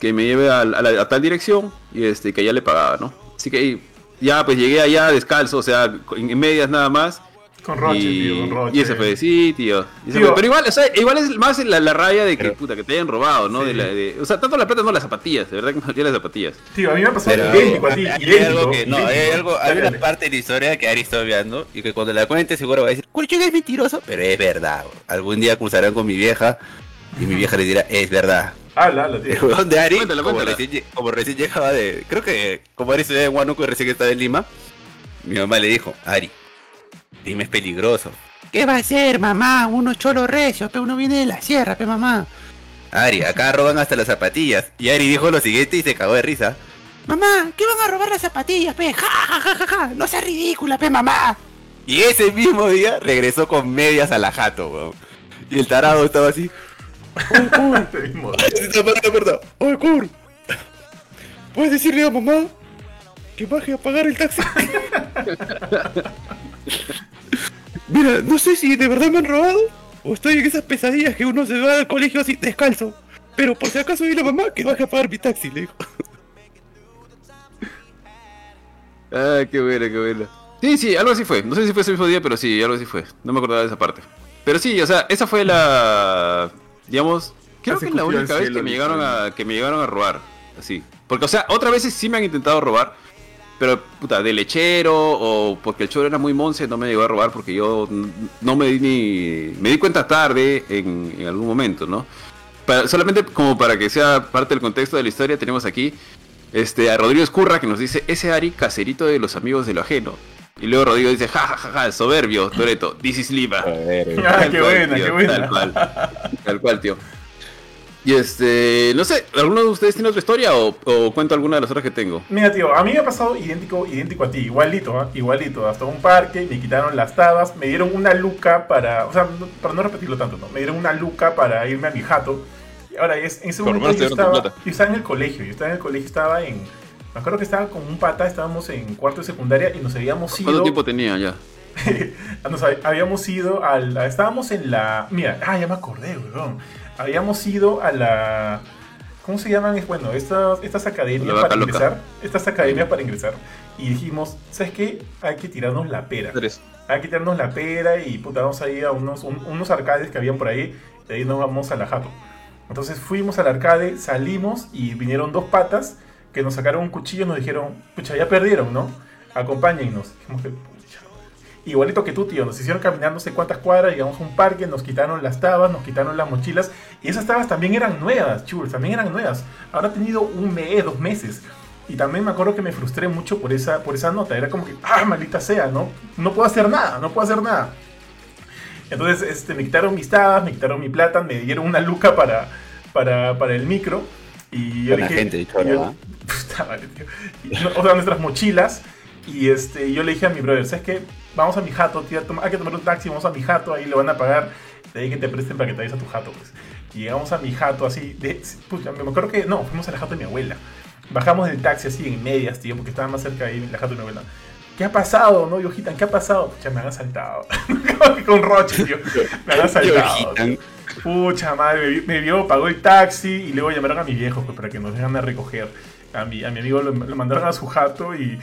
Que me lleve a, a la- a tal dirección y este, que ya le pagaba, ¿no? Así que ya, pues llegué allá descalzo, o sea, en, medias nada más. Con Roche, y, tío, con Roche. y ese fue, sí, tío. Fue. Pero igual, o sea, igual es más la, la raya de que, Pero- puta, que te hayan robado, ¿no? Sí. De la, de- o sea, tanto la plata, no las zapatillas, de verdad que me dolían las zapatillas. Tío, a mí me ha pasado Pero idéntico hay idéntico, algo que, no, hay algo, hay Dale, una parte de la historia que Ari está obviando y que cuando la cuente seguro va a decir, Curchón es mentiroso, pero es verdad. Algún día cruzarán con mi vieja y mi vieja le dirá, es verdad. De Ari, como. Recién, lle- como recién llegaba de, creo que como Ari estudiaba en Huánuco y recién estaba en Lima, mi mamá le dijo, Ari, dime es peligroso. ¿Qué va a ser, mamá? Uno cholo recio, pero uno viene de la sierra, pe mamá. Ari, acá roban hasta las zapatillas. Y Ari dijo lo siguiente y se cagó de risa. Mamá, ¿qué van a robar las zapatillas, pe? Ja, ja, ja, ja, ja. No seas ridícula, pe mamá. Y ese mismo día regresó con medias a la jato, weón. Y el tarado estaba así. Oye, Kur, ¿puedes decirle a mamá que baje a pagar el taxi? Mira, no sé si de verdad me han robado o estoy en esas pesadillas que uno se va al colegio así descalzo. Pero por si acaso dile a mamá que baje a pagar mi taxi, le dijo. Ah, qué buena, qué buena. Sí, sí, algo así fue. No sé si fue ese mismo día, pero sí, algo así fue. No me acordaba de esa parte. Pero sí, o sea, esa fue la. Digamos. Creo que es la única vez que me llegaron a. que me llegaron a robar. Así. Porque, o sea, otras veces sí me han intentado robar. Pero, puta, de lechero o porque el choro era muy monce, no me llegó a robar porque yo no me di ni. Me di cuenta tarde en, en algún momento, ¿no? Para- solamente como para que sea parte del contexto de la historia, tenemos aquí este, a Rodrigo Escurra que nos dice: Ese Ari, caserito de los amigos de lo ajeno. Y luego Rodrigo dice: Ja, ja, ja, ja, soberbio, Toreto, this is Lima. Ah, Tal qué cual, buena, tío, qué buena. Tal cual. Tal cual, tío. Y este, no sé, ¿alguno de ustedes tiene otra historia o, o cuento alguna de las otras que tengo? Mira, tío, a mí me ha pasado idéntico, idéntico a ti, igualito, ¿ah? igualito. Hasta un parque, me quitaron las tabas, me dieron una luca para, o sea, no- para no repetirlo tanto, ¿no? Me dieron una luca para irme a mi jato. Y ahora, es, en ese Por lo momento yo estaba, yo estaba en el colegio, yo estaba en el colegio, estaba en, me acuerdo que estaba con un pata, estábamos en cuarto de secundaria y nos habíamos ido, ¿Cuánto tiempo tenía ya? nos hab- habíamos ido al, estábamos en la, mira, ah, ya me acordé, weón. Habíamos ido a la, ¿cómo se llaman? Bueno, estas, estas academias para loca. ingresar, estas academias para ingresar. Y dijimos, ¿sabes qué? Hay que tirarnos la pera. Tres. Hay que tirarnos la pera y puta, vamos a ir a unos, un- unos arcades que habían por ahí. De ahí nos vamos a la jato. Entonces fuimos al arcade, salimos y vinieron dos patas que nos sacaron un cuchillo y nos dijeron, pucha, ya perdieron, ¿no? Acompáñennos. Igualito que tú, tío, nos hicieron caminar no sé cuántas cuadras, llegamos a un parque, nos quitaron las tabas, nos quitaron las mochilas. Y esas tabas también eran nuevas, chul, también eran nuevas. Habrá tenido un mes, dos meses. Y también me acuerdo que me frustré mucho por esa, por esa nota. Era como que, ah, maldita sea, ¿no? No puedo hacer nada, no puedo hacer nada. Entonces este, me quitaron mis tabas, me quitaron mi plata, me dieron una luca para, para, para el micro. Y yo Buena dije, gente, Choro, yo- ¿ah? Puta madre, tío. Y, no, o sea, nuestras mochilas. Y este, yo le dije a mi brother, ¿sabes qué? Vamos a mi jato, tío, hay que tomar un taxi, vamos a mi jato, ahí le van a pagar. De ahí que te presten para que te vayas a tu jato, pues. Y llegamos a mi jato así, de, pucha, me acuerdo que, no, fuimos al jato de mi abuela. Bajamos del taxi así en medias, tío, porque estaba más cerca de ahí la jato de novela. ¿Qué ha pasado, no, Yojitan? ¿Qué ha pasado? Pucha, me han asaltado. Con Roche, tío. Me han asaltado. Pucha madre, me, vi- me vio, pagó el taxi y luego llamaron a mi viejo pues, para que nos vengan a recoger. A mi, a mi amigo lo, lo mandaron a su jato y,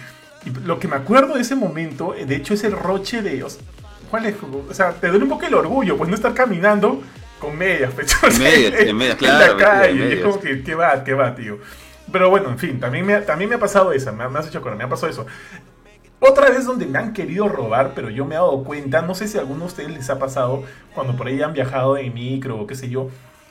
y lo que me acuerdo de ese momento, de hecho, es el roche de. Sea, ¿Cuál es? O sea, te duele un poco el orgullo, pues no estar caminando con medias, pues, medias, en medias, claro, En la metido en calle, y es medias. como que, ¿qué va, qué va, tío? Pero bueno, en fin, también me, también me ha pasado esa, me, me has hecho acordar, me ha pasado eso. Otra vez donde me han querido robar, pero yo me he dado cuenta, no sé si a alguno de ustedes les ha pasado cuando por ahí han viajado en micro o qué sé yo,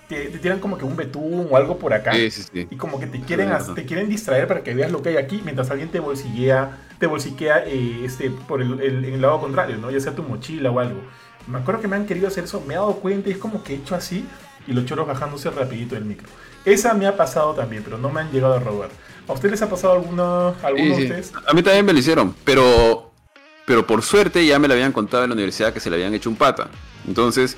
te, te tiran como que un betún o algo por acá Sí, sí, sí. y como que te quieren, te quieren distraer para que veas lo que hay aquí mientras alguien te bolsillea, te bolsiquea eh, este, por el, el- en el lado contrario, ¿no? Ya sea tu mochila o algo. Me acuerdo que me han querido hacer eso, me he dado cuenta y es como que he hecho así y los choros bajándose rapidito del micro. Esa me ha pasado también, pero no me han llegado a robar. ¿A ustedes les ha pasado alguna, alguno Sí, de ustedes? A mí también me lo hicieron, pero, pero por suerte ya me lo habían contado en la universidad que se le habían hecho un pata. Entonces,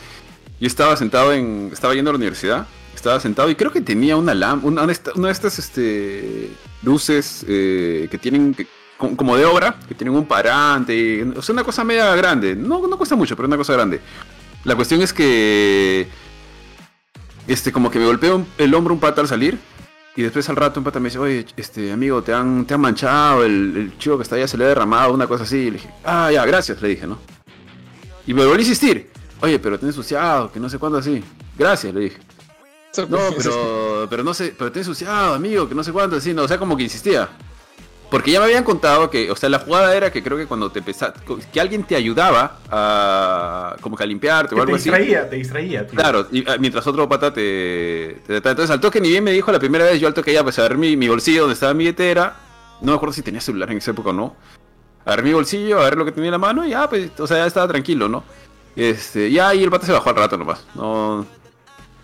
yo estaba sentado en. Estaba yendo a la universidad, estaba sentado y creo que tenía una lámpara, una, de estas este, luces eh, que tienen. como de obra, que tienen un parante, o sea, una cosa media grande. No, no cuesta mucho, pero una cosa grande. La cuestión es que. Este, como que me golpeó el hombro un pata al salir. Y después al rato un pata me dice, oye, este amigo, te han, te han manchado, el, el chico que está allá se le ha derramado, una cosa así. Y le dije, ah, ya, gracias, le dije, ¿no? Y me volví a insistir, oye, pero te he ensuciado, que no sé cuándo así. Gracias, le dije. No, pero, pero no sé, pero te he ensuciado, amigo, que no sé cuándo así, no, o sea, como que insistía. Porque ya me habían contado que, o sea, la jugada era que creo que cuando te pesa, que alguien te ayudaba a como que a limpiarte o Que te algo así. distraía, te distraía, tío. Claro, y, ah, mientras otro pata te, te- te- Entonces al toque ni bien me dijo la primera vez, yo al toque ya pues a ver mi, mi bolsillo donde estaba mi billetera. No me acuerdo si tenía celular en esa época o no. A ver mi bolsillo, a ver lo que tenía en la mano y ya, pues, o sea, ya estaba tranquilo, ¿no? Este, ya, y el pata se bajó al rato nomás. No.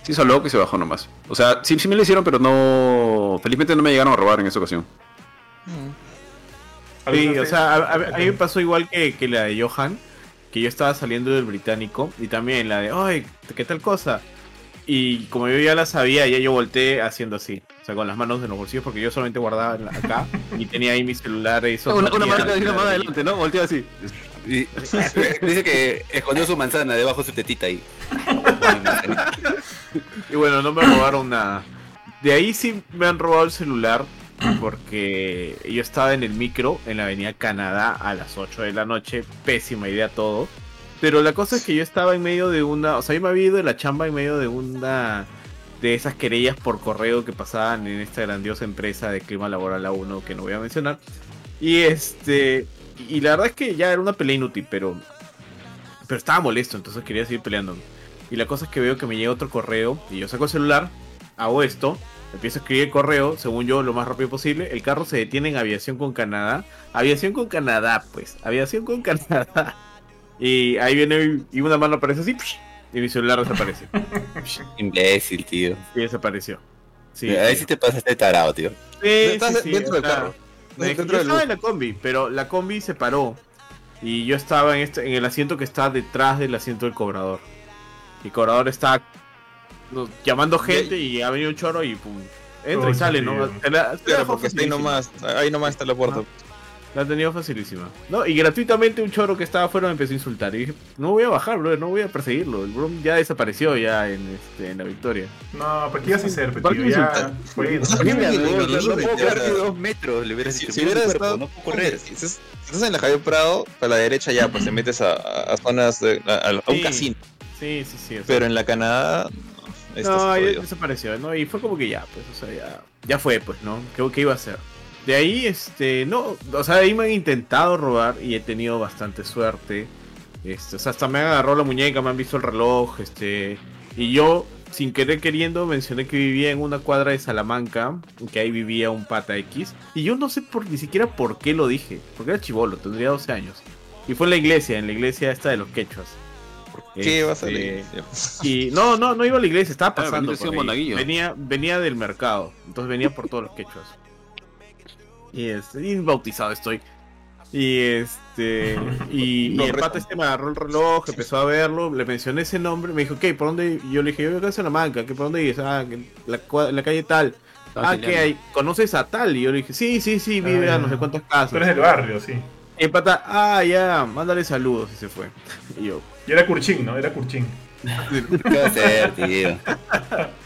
Se hizo loco y se bajó nomás. O sea, sí, sí me lo hicieron, pero no. Felizmente no me llegaron a robar en esa ocasión. ¿Alguno Sí, o sea, a, a- a mí me pasó igual que, que la de Johan, que yo estaba saliendo del británico y también la de, ay, ¿qué tal cosa? Y como yo ya la sabía, ya yo volteé haciendo así, o sea, con las manos en los bolsillos, porque yo solamente guardaba acá y tenía ahí mi celular y eso. Una, una mano una mano adelante, ¿no? Volteo así. Dice que escondió su manzana debajo de su tetita ahí. Y bueno, no me robaron nada. De ahí sí me han robado el celular porque yo estaba en el micro en la avenida Canadá a las 8 de la noche. Pésima idea todo. Pero la cosa es que yo estaba en medio de una... O sea, yo me había ido de la chamba en medio de una... De esas querellas por correo que pasaban en esta grandiosa empresa de clima laboral A1 que no voy a mencionar. Y este... Y la verdad es que ya era una pelea inútil, pero... Pero estaba molesto, entonces quería seguir peleando. Y la cosa es que veo que me llega otro correo y yo saco el celular, hago esto, empiezo a escribir el correo, según yo, lo más rápido posible. El carro se detiene en Aviación con Canadá. Aviación con Canadá, pues. Aviación con Canadá. Y ahí viene y una mano aparece así y mi celular desaparece. Imbécil, tío. Y desapareció. Sí, Ahí sí. sí te pasaste tarado, tío. Sí, Estás sí, sí, dentro del carro. Me- yo estaba en la combi, pero la combi se paró. Y yo estaba en, este, en el asiento que está detrás del asiento del cobrador. Y el cobrador está no, llamando gente y ha venido un choro y pum. Entra y sale, tío. ¿no? Te la- te la Claro, dejó porque está ahí nomás. Ahí nomás está la puerta. La ha tenido facilísima. ¿no? Y gratuitamente un choro que estaba afuera me empezó a insultar. Y dije, no voy a bajar, bro, no voy a perseguirlo. El bro ya desapareció ya en, este, en la victoria. No, ¿pero qué ibas a hacer, pe, ¿Por tío? qué Ya, insultar? fue. No, puedo correr dos metros. Le hubieras Si, dicho, si "Mira hubiera estado, no puedo correr. Si estás, en la Javier Prado, a la derecha ya, pues te metes a, a- zonas, de- a, a- a un Sí. casino. Sí, sí, sí. Pero en la Canadá, no, ya desapareció, ¿no? Y fue como que ya, pues, o sea, ya, ya fue, pues, ¿no? ¿Qué, qué iba a hacer? De ahí, este, no, o sea, de ahí me han intentado robar y he tenido bastante suerte. Este, o sea, hasta me han agarrado la muñeca, me han visto el reloj, este, y yo, sin querer queriendo, mencioné que vivía en una cuadra de Salamanca, que ahí vivía un pata X, y yo no sé por, ni siquiera por qué lo dije, porque era chivolo, tendría 12 años. Y fue en la iglesia, en la iglesia esta de los quechuas. ¿Qué vas a Este, leer? y no, no, no iba a la iglesia, estaba Ah, pasando. Por ahí. Monaguillo. Venía, venía del mercado, entonces venía por todos los quechuas. Y este, y bautizado estoy. Y este, y, y el pata este me agarró el reloj, empezó a verlo, le mencioné ese nombre, me dijo, ¿qué? ¿Por dónde? Y yo le dije, yo acá en Salamanca, ¿qué por dónde dices? Ah, la, la calle tal. ah, que hay, ¿conoces a tal? Y yo le dije, sí, sí, sí, vive Ah, a no sé cuántas casas. Tú eres del barrio, sí. Y el pata, ah, ya, mándale saludos y se fue. Y yo, Y era Kurchin, ¿no? Era Kurchin. ¿Qué va a hacer, tío?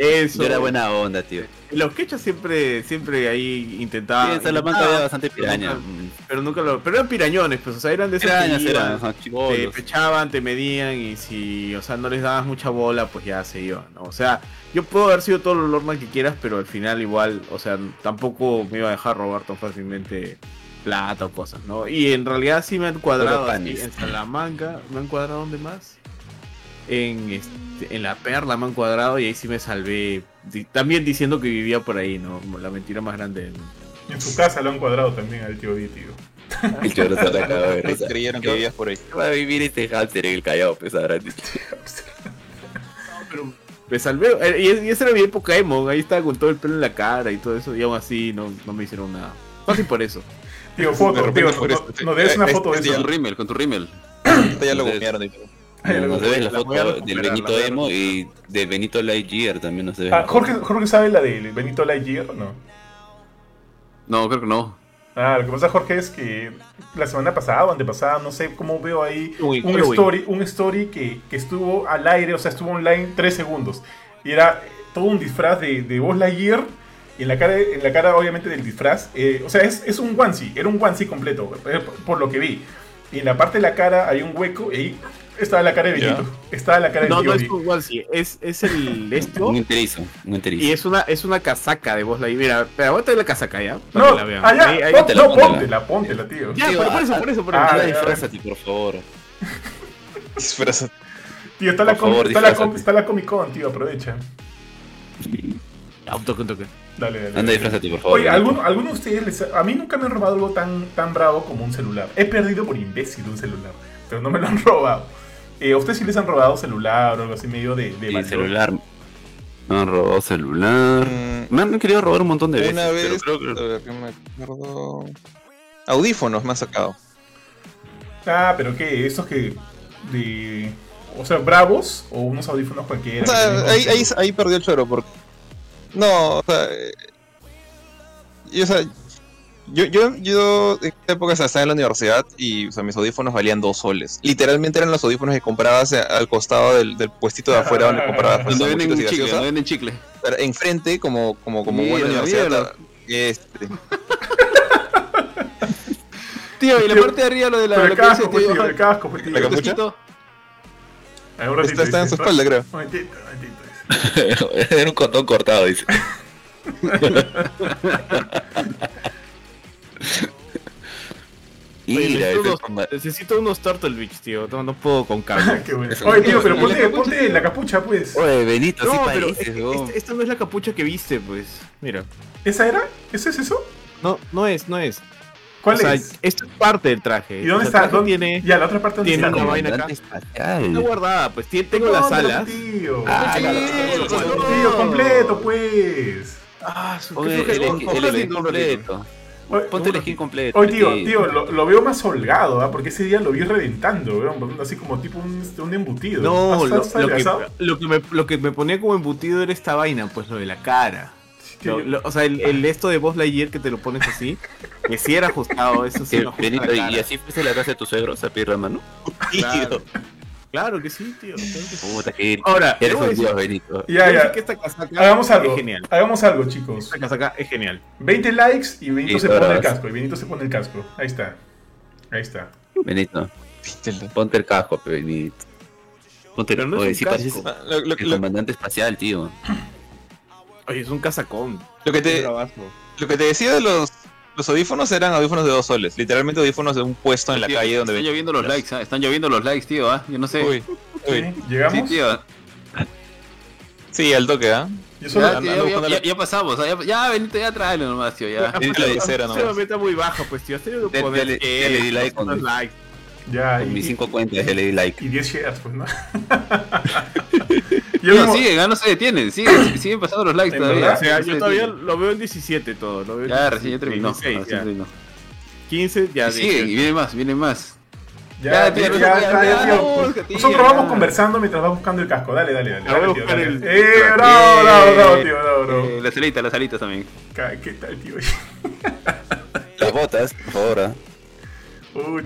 eso. Yo era buena onda, tío. Los quechas siempre, siempre ahí intentaban. Sí, en Salamanca había bastante piraña. Pero nunca lo. Pero eran pirañones, pues, o sea, eran de que Pirañas eran, ajá, te pechaban, te medían y si, o sea, no les dabas mucha bola, pues ya se iban, ¿no? O sea, yo puedo haber sido todo lo normal que quieras, pero al final igual, o sea, tampoco me iba a dejar robar tan fácilmente plata o cosas, ¿no? Y en realidad sí me han cuadrado así, en Salamanca, me han cuadrado ¿dónde más? En, este, en La Perla me han cuadrado y ahí sí me salvé, también diciendo que vivía por ahí, ¿no? Como La mentira más grande del mundo. En su casa lo han cuadrado también al tío D, tío. El se de risa. Creyeron que vivías por ahí. Va a vivir este hámster en el Callao, pues ahora. pero me salvé. eh, Y, y esa era mi época emo. Ahí estaba con todo el pelo en la cara y todo eso. Y aún así no, no me hicieron nada. Fácil por eso. Tío, foto, tío, no, no debes una foto de este eso. Con tu rímel, con tu rímel. Ahorita ya lo gomearon. y todo. Ay, Nos la- la foto del Benito Emo y del Benito Lightyear también nos debes. Ah, la foto. Jorge, Jorge sabe la de Benito Lightyear, ¿o ¿no? No, creo que no. Ah, lo que pasa, Jorge, es que la semana pasada o antepasada, no sé cómo veo ahí Uy, un story, un story que, que estuvo al aire, o sea, estuvo online 3 segundos. Y era todo un disfraz de, de Buzz Lightyear. Y en la cara, en la cara obviamente, del disfraz. eh, o sea, es, es un onesie, era un onesie completo, eh, por, por lo que vi. Y en la parte de la cara hay un hueco y ahí estaba la cara de. Benito. Estaba la cara de No, no es un onesie, es, es el esto. Un enterizo, un enterizo. Y es una, es una casaca de voz Mira, pero aguanta la casaca ya. Para No, que la vean. allá, Ahí- ahí- pon- póntela, no, póntela. póntela, tío. Ya, pero por eso, por eso, por eso. Ah, Ya disfrázate, por favor. Disfraza- Tío, está la, com- favor, está, la com- disfrázate. está la Comic Con, tío, aprovecha. Un toque, un toque. Dale, dale. Anda, disfrázate, por favor. Oye. ¿alguno, alguno de ustedes, les- a mí nunca me han robado algo tan, tan bravo como un celular. He perdido por imbécil un celular, pero no me lo han robado. Eh, ¿A ustedes sí les han robado celular o algo así medio de, de Sí, valor? celular. Me han robado celular. Mm, Me han querido robar un montón de veces. Una pero vez, creo que- a ver, ¿qué me acuerdo? Audífonos me han sacado. Ah, pero ¿qué? ¿Esos que de... O sea, bravos o unos audífonos cualquiera? O sea, ahí, ahí, ahí perdió el choro porque... No, o sea... eh, y, o sea, yo, yo, yo en esa época estaba en la universidad y o sea, mis audífonos valían dos soles. Literalmente eran los audífonos que comprabas eh, al costado del, del puestito de afuera donde comprabas pues, Donde venden sanguchitos y chicle, donde venden chicle. Pero enfrente, como, como, como buena universidad. Este. Tío, y la Tío, parte de arriba, lo de la. Lo que dice, casco, pues, tío, tío, el casco, pues, tío. La capucha. Está, está en su dice. espalda, creo. Un momentito, dice. Era un condón cortado, dice. Oye, necesito, unos, comba- necesito unos Turtle Beach, tío. No, no puedo con cable. Bueno. Oye, tío, pero ¿Y la ponte, capucha, ponte tío? la capucha, pues. Oye, Benito, sí No, pero pareces, es- weón. esta, esta no es la capucha que viste, pues. Mira. ¿Esa era? ¿Eso es eso? No, no es, no es. ¿Cuál o sea, es? esto es parte del traje. ¿Y dónde O sea, está? el ¿Dónde? Tiene, Ya, la otra parte donde tiene está. una vaina acá. Espacial. Está guardada, pues. Tiene- tengo las alas. Tío. Ah, Sí, tío, claro, no. Tío, completo, pues. Ah, su- Oye, el, el, el sí, un ratito. completo. Oye, Ponte el skin completo. Oye, tío, sí. tío, lo, lo veo más holgado, ¿ah? Porque ese día lo vi reventando, weón. Así como tipo un, un embutido. No, ¿Has- lo, que, adelgazado? lo, que me, lo que me ponía como embutido era esta vaina, pues lo de la cara. Tío, Lo- lo- o sea, el, el esto de Buzz Lightyear que te lo pones así, que sí era ajustado, eso sí Benito, y así fuiste la casa de tus suegros a pedir la mano. Claro, claro que sí, tío. claro que sí. Puta, que Ahora, eres un dios, Benito. Ya, ya. que esta casaca Hagamos algo. es genial. Hagamos algo, chicos. Esta casaca es genial. 20 likes y Benito Sí, se pone el casco. Y Benito se pone el casco. Ahí está. Ahí está. Benito, ponte el casco, Benito. Ponte Pero no Oye, pareces Ah, Lo, lo- el lo- comandante espacial, tío. Oye, es un casacón. lo que te, lo que te decía de los, los audífonos eran audífonos de dos soles. Literalmente audífonos de un puesto en la Tío, calle donde Están lloviendo los likes, ¿ah? Están lloviendo los likes, tío, ¿ah? Yo no sé. Uy, uy. ¿Llegamos? Sí, tío. Sí, al toque, ¿ah? Ya, pasamos, ¿ah? ya, ya, ya tráelo nomás, tío, ya. Sí, la nomás. Se meta muy baja, pues, tío. Has tenido que Ya- poner ya le- que ya con- y, mis cinco cuentas le di like. y 10 shares, pues, ¿no? Yo No, mismo- siguen, ah, no se detienen, siguen, siguen pasando los likes ¿En todavía. verdad? O sea, yo todavía detienen. lo veo en 17 todo. Lo veo en Ya, recién ya 17, terminó. 16, recién ya. terminó. 15 ya. Y siguen, y 18. vienen más, vienen más. Ya, Ya, tío, ya, ya, ya, Nosotros vamos conversando mientras vas buscando el casco. Dale, dale, dale. Dale, tío, buscar dale. el- Eh, bravo, bravo, bravo, tío, bravo. bro. Eh, las alitas, las alitas también. ¿Qué tal, tío? Las botas, por favor.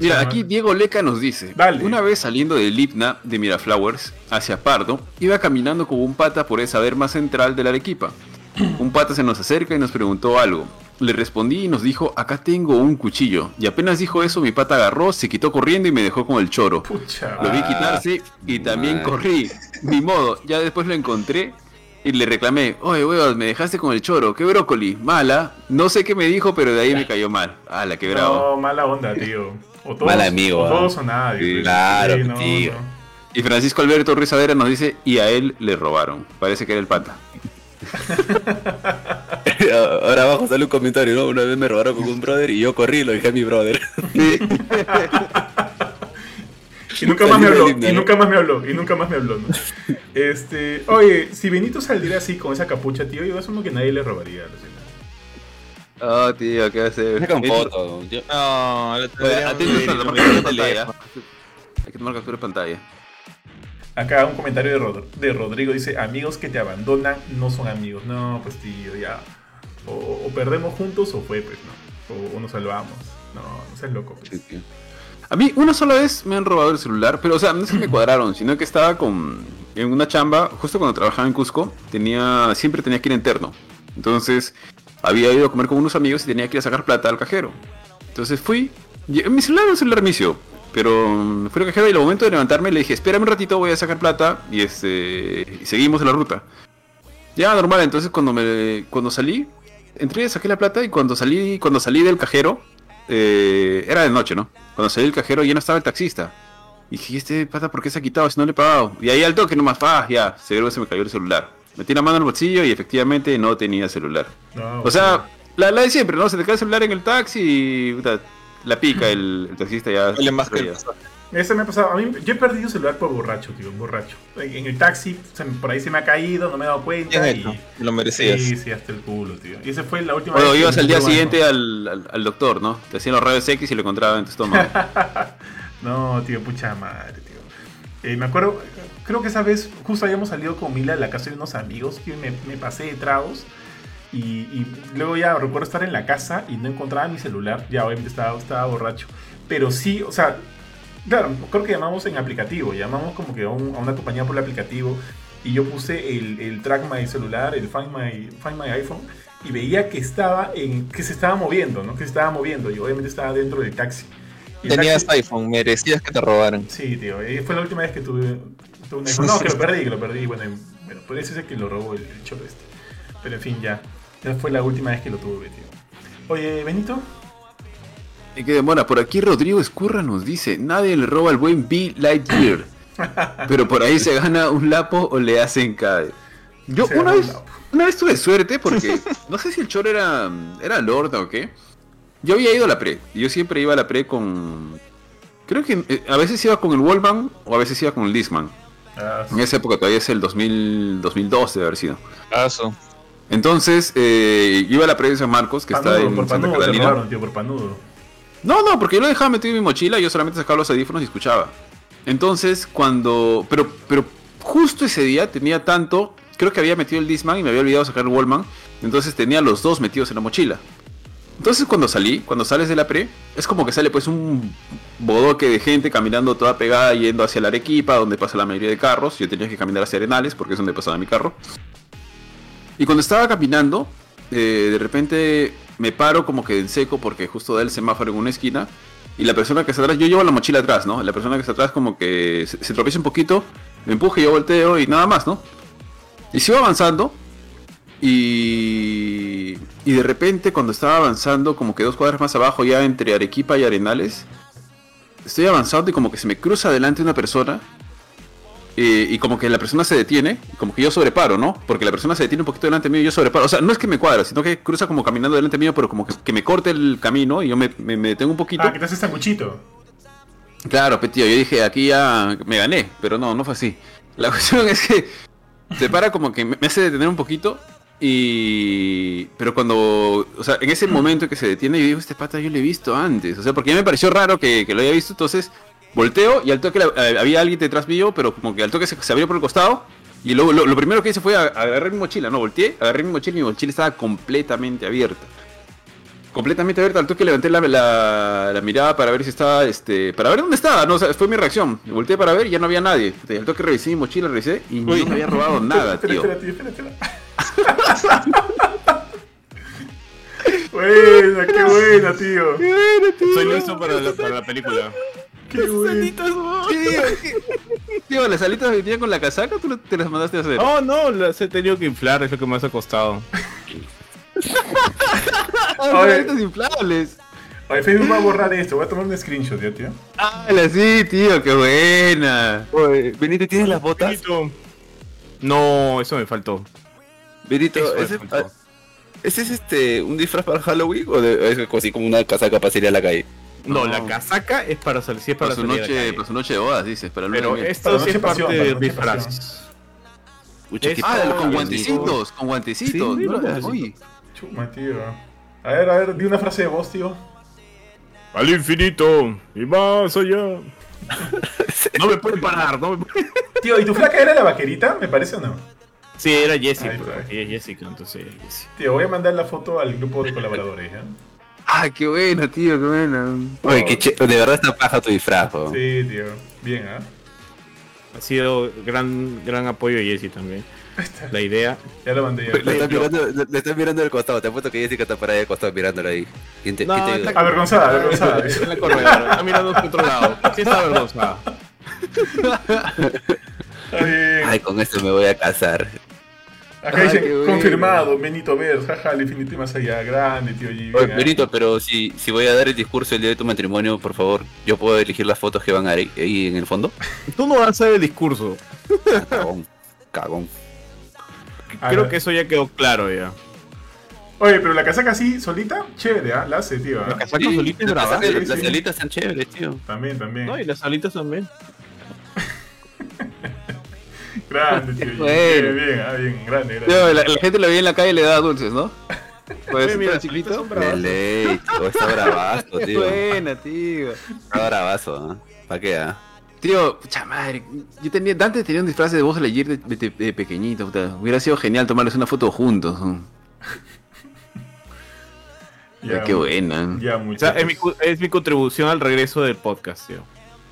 Mira, aquí Diego Leca nos dice, Dale. una vez saliendo del Lipna de Miraflowers hacia Pardo, iba caminando como un pata por esa verma central de la Arequipa. Un pata se nos acerca y nos preguntó algo. Le respondí y nos dijo, acá tengo un cuchillo. Y apenas dijo eso, mi pata agarró, se quitó corriendo y me dejó con el choro. Pucha, Lo vi quitarse y también corrí. Ni modo, ya después lo encontré y le reclamé, oye, huevos, me dejaste con el choro, qué brócoli, mala. No sé qué me dijo, pero de ahí me cayó mal. la qué bravo. No, mala onda, tío. O todos, Mal amigo, O ah. todos o nadie. Sí, pues. claro, no, tío. no. Y Francisco Alberto Ruiz Savera nos dice, y a él le robaron. Parece que era el pata. Ahora abajo sale un comentario, ¿no? Una vez me robaron con un brother y yo corrí y lo dije a mi brother. Y nunca más me habló, y ¿no? nunca más me habló, y nunca más me habló, ¿no? Este, oye, si Benito saldría así con esa capucha, tío, yo asumo que nadie le robaría, lo siento. Oh, tío, ¿qué va a hacer? con foto. Yo- No, lo Oye, a captura de muy pantalla. Hay que tomar captura de pantalla. Acá un comentario de, Rod- de Rodrigo dice, amigos que te abandonan no son amigos. No, pues tío, ya. O, o perdemos juntos o fue, pues, no. O, o nos salvamos. No, no seas loco. pues. Sí, tío. A mí una sola vez me han robado el celular, pero o sea, no es que me cuadraron, sino que estaba con en una chamba, justo cuando trabajaba en Cusco, tenía siempre tenía que ir interno. Entonces, había ido a comer con unos amigos y tenía que ir a sacar plata al cajero. Entonces fui, y- mi celular era un celular pero fui al cajero y al momento de levantarme le dije, "Espérame un ratito, voy a sacar plata" y este y seguimos en la ruta. Ya normal, entonces cuando me cuando salí, entré, saqué la plata y cuando salí cuando salí del cajero eh, era de noche, ¿no? Cuando salí del cajero ya no estaba el taxista. Y dije, "¿Y este pata por qué se ha quitado si no le he pagado? Y ahí al toque nomás, ah, ya, seguro se me cayó el celular. Metí la mano en el bolsillo y efectivamente no tenía celular. No, O sea, la, la de siempre, ¿no? Se te cae el celular en el taxi y puta, la pica el, el taxista ya. Vale más que el pasaje. Ese me ha pasado. A mí, yo he perdido celular por borracho, tío, borracho. En, en el taxi, se por ahí se me ha caído, no me he dado cuenta. Bien y, Lo merecías. Sí, sí, hasta el culo, tío. Y esa fue la última Bueno, vez. ibas al día siguiente al, al- al doctor, ¿no? Te hacían los rayos X y lo encontraban en tu estómago. No, tío, pucha madre, tío. Eh, me acuerdo, creo que esa vez justo habíamos salido con Mila a la casa de unos amigos que me, me pasé de tragos. Y, y luego ya recuerdo estar en la casa y no encontraba mi celular. Ya obviamente estaba, estaba borracho. Pero sí, o sea, claro, creo que llamamos en aplicativo. Llamamos como que a, un- a una compañía por el aplicativo. Y yo puse el, el track my celular, el find my, find my iPhone. Y veía que estaba en, que se estaba moviendo, ¿no? Que se estaba moviendo. Y obviamente estaba dentro del taxi. Y Tenías taxi- iPhone, merecías que te robaran. Sí, tío. eh, Fue la última vez que tuve, tuve un iPhone. No, que lo perdí, que lo perdí. Bueno, bueno es el que lo robó el, el cholo este. Pero en fin, ya. Ya fue la última vez que lo tuve, tío. Oye, Benito. Y que demora, por aquí Rodrigo Escurra nos dice, nadie le roba al buen B Lightyear. pero por ahí se gana un lapo o le hacen caer. Yo Se una un vez, una vez tuve suerte porque no sé si el choro era, era Lord o qué. Yo había ido a la pre. Yo siempre iba a la pre con... Creo que eh, a veces iba con el Wallman o a veces iba con el Disman. Ah, En esa época todavía es el 2000, 2012 de haber sido. Entonces, eh, iba a la pre de San Marcos, que está panudo, en por Santa panudo Catalina. robaron, tío, por panudo. No, no, porque yo lo dejaba metido en mi mochila, yo solamente sacaba los audífonos y escuchaba. Entonces, cuando. Pero, pero justo ese día tenía tanto. Creo que había metido el Disman y me había olvidado sacar el Wallman. Entonces tenía los dos metidos en la mochila. Entonces cuando salí, cuando sales de la pre, es como que sale pues un bodoque de gente caminando toda pegada yendo hacia la Arequipa, donde pasa la mayoría de carros. Yo tenía que caminar hacia Arenales porque es donde pasaba mi carro. Y cuando estaba caminando, eh, de repente me paro como que en seco porque justo da el semáforo en una esquina. Y la persona que está atrás, yo llevo la mochila atrás, ¿no? La persona que está atrás como que se, se tropieza un poquito, me empuja y yo volteo y nada más, ¿no? Y sigo avanzando. Y, y de repente cuando estaba avanzando como que dos cuadras más abajo ya entre Arequipa y Arenales, estoy avanzando y como que se me cruza delante una persona eh, y como que la persona se detiene, como que yo sobreparo, ¿no? Porque la persona se detiene un poquito delante mío y yo sobreparo. O sea, no es que me cuadra, sino que cruza como caminando delante mío, pero como que, que me corte el camino y yo me, me- me detengo un poquito. Ah, que te haces sanguchito. Claro, tío, yo dije, aquí ya me gané, pero no, no fue así. La cuestión es que se para como que me me hace detener un poquito y... Pero cuando... O sea, en ese momento que se detiene, yo digo, este pata yo lo he visto antes. O sea, porque ya me pareció raro que, que lo haya visto, entonces volteo y al toque la- eh, había alguien detrás mío, pero como que al toque se, se abrió por el costado Y luego lo, lo primero que hice fue agarrar mi mochila, no, volteé, agarré mi mochila y mi mochila estaba completamente abierta. Completamente abierta, al toque levanté la, la, la mirada para ver si estaba, este, para ver dónde estaba, no, o sea, fue mi reacción. Volteé para ver y ya no había nadie. Al toque revisé mi mochila, revisé y no me había robado nada, Espera, tío. espera, tío, espera, espera. buena, qué buena, tío. Soy listo para la, para la película. Qué buena. Tío, las alitas que venía con la casaca, tú te las mandaste a hacer. Oh, no, las he tenido que inflar, es lo que más ha costado. Ah, Oye. alitas inflables. Oye, Facebook va a borrar esto, voy a tomar un screenshot ya, tío. Ah, sí, tío, qué buena. Oye, Benito, ¿tienes las botas? Benito. No, eso me faltó. Benito, Eso me ¿ese, faltó. ah, ¿ese es este un disfraz para Halloween o de- es así como una casaca para salir a la calle? No, No. la casaca es para salir, sí es para, Para su noche, calle. para su noche de bodas, dices, para el Pero de esto sí es parte noche disfraz. Ah, con guantecitos, con guantecitos. Chuma, tío. A ver, a ver, di una frase de voz, tío. Al infinito y más allá. no me pueden parar, no me pueden... Tío, ¿y tu flaca era la vaquerita? ¿Me parece o no? Sí, era porque ella es Jessica, entonces era Jessie. Tío, voy a mandar la foto al grupo de colaboradores, ¿ya? Ah, qué buena, tío, qué buena. Oye, qué che- de verdad está paja tu disfraz. Sí, tío. Bien, ¿ah? Ha sido gran, gran apoyo de Jessie también. La idea. Ya lo mandé Le ya. estás mirando, le, le estás mirando del costado, te apuesto que Jessica está parada del costado mirándola ahí. ¿Quién te, No, quién te está-? Avergonzada, avergonzada. En la corredora, está mirando hacia otro lado. Sí está vergonzada. Está bien. Ay, con esto me voy a casar. Acá Ay, bueno. confirmado, Benito Ver, jaja, al infinito y más allá, grande, tío G. Oye. Benito, pero si, si voy a dar el discurso el día de tu matrimonio, por favor, ¿yo puedo elegir las fotos que van ahí, ahí en el fondo? Tú no vas a hacer el discurso. Cagón, cagón. Creo que eso ya quedó claro ya. Oye, pero la casaca así, solita, chévere, ¿ah? La hace, tío. ¿ah? La casaca Sí, solita es las brava. casacas- Sí, Las sí. alitas están chéveres, tío. También, también. No, y las alitas también. Grande, tío. Bueno. Bien, bien, ah, bien, grande, grande. Tío, la, la gente lo veía en la calle y le daba dulces, ¿no? Pues, mira, chiquito. De ley, tío. Está bravazo, Qué tío. buena, tío. Está bravazo. ¿Para qué, ah? Tío, pucha madre, yo tenía, Dante tenía un disfraz de voz de, de, de pequeñito, puta. hubiera sido genial tomarles una foto juntos. Ya, qué buena. Ya, O sea, muchachos. es mi, es mi contribución al regreso del podcast, tío.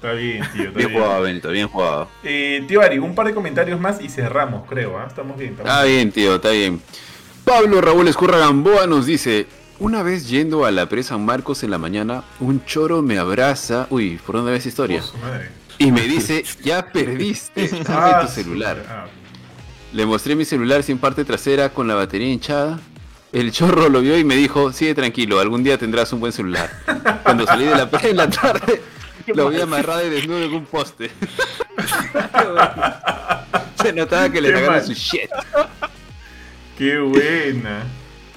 Está bien, tío. Está Bien bien. jugado, Benito, bien jugado. Eh, tío Ari, un par de comentarios más y cerramos, creo, ¿ah? Estamos bien. Estamos Ah, bien, tío, está bien. Pablo Raúl Escurra Gamboa nos dice: Una vez yendo a la presa San Marcos en la mañana, un choro me abraza. Uy, ¿por dónde ves historia? Oh, madre. Y me dice: Ya perdiste dame Ah, tu celular. ah, Le mostré mi celular sin parte trasera con la batería hinchada. El chorro lo vio y me dijo, sigue tranquilo, algún día tendrás un buen celular. Cuando salí de la en la tarde, lo vi amarrado y desnudo en un poste. Se notaba que le mal. su shit. Qué buena.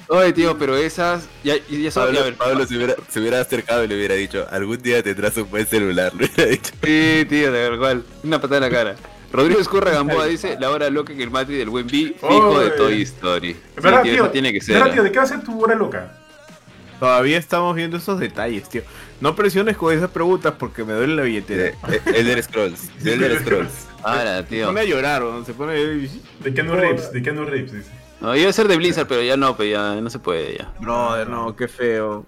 Oye, tío, pero esas... Ya, ya, ya sabes, Pablo, a ver. Pablo se, hubiera, se hubiera acercado y le hubiera dicho, algún día tendrás un buen celular, le hubiera dicho. Sí, tío, de verdad. Una patada en la cara. Rodrigo Escurra Gamboa dice, la hora loca que el matri del buen B, fijo de. Toy Story. Sí, verdad, tío, tío. tiene que es ser. verdad, tío. ¿de qué va a ser tu hora loca? Todavía estamos viendo esos detalles, tío. No presiones con esas preguntas porque me duele la billetera. Eh, Elder Scrolls, de Elder Scrolls. Ahora, Se tío. pone a llorar, ¿no? Se pone... De Keanu Reeves, de Keanu Reeves, dice. No, iba a ser de Blizzard, pero ya no, pues ya no se puede ya. Brother, no, qué feo.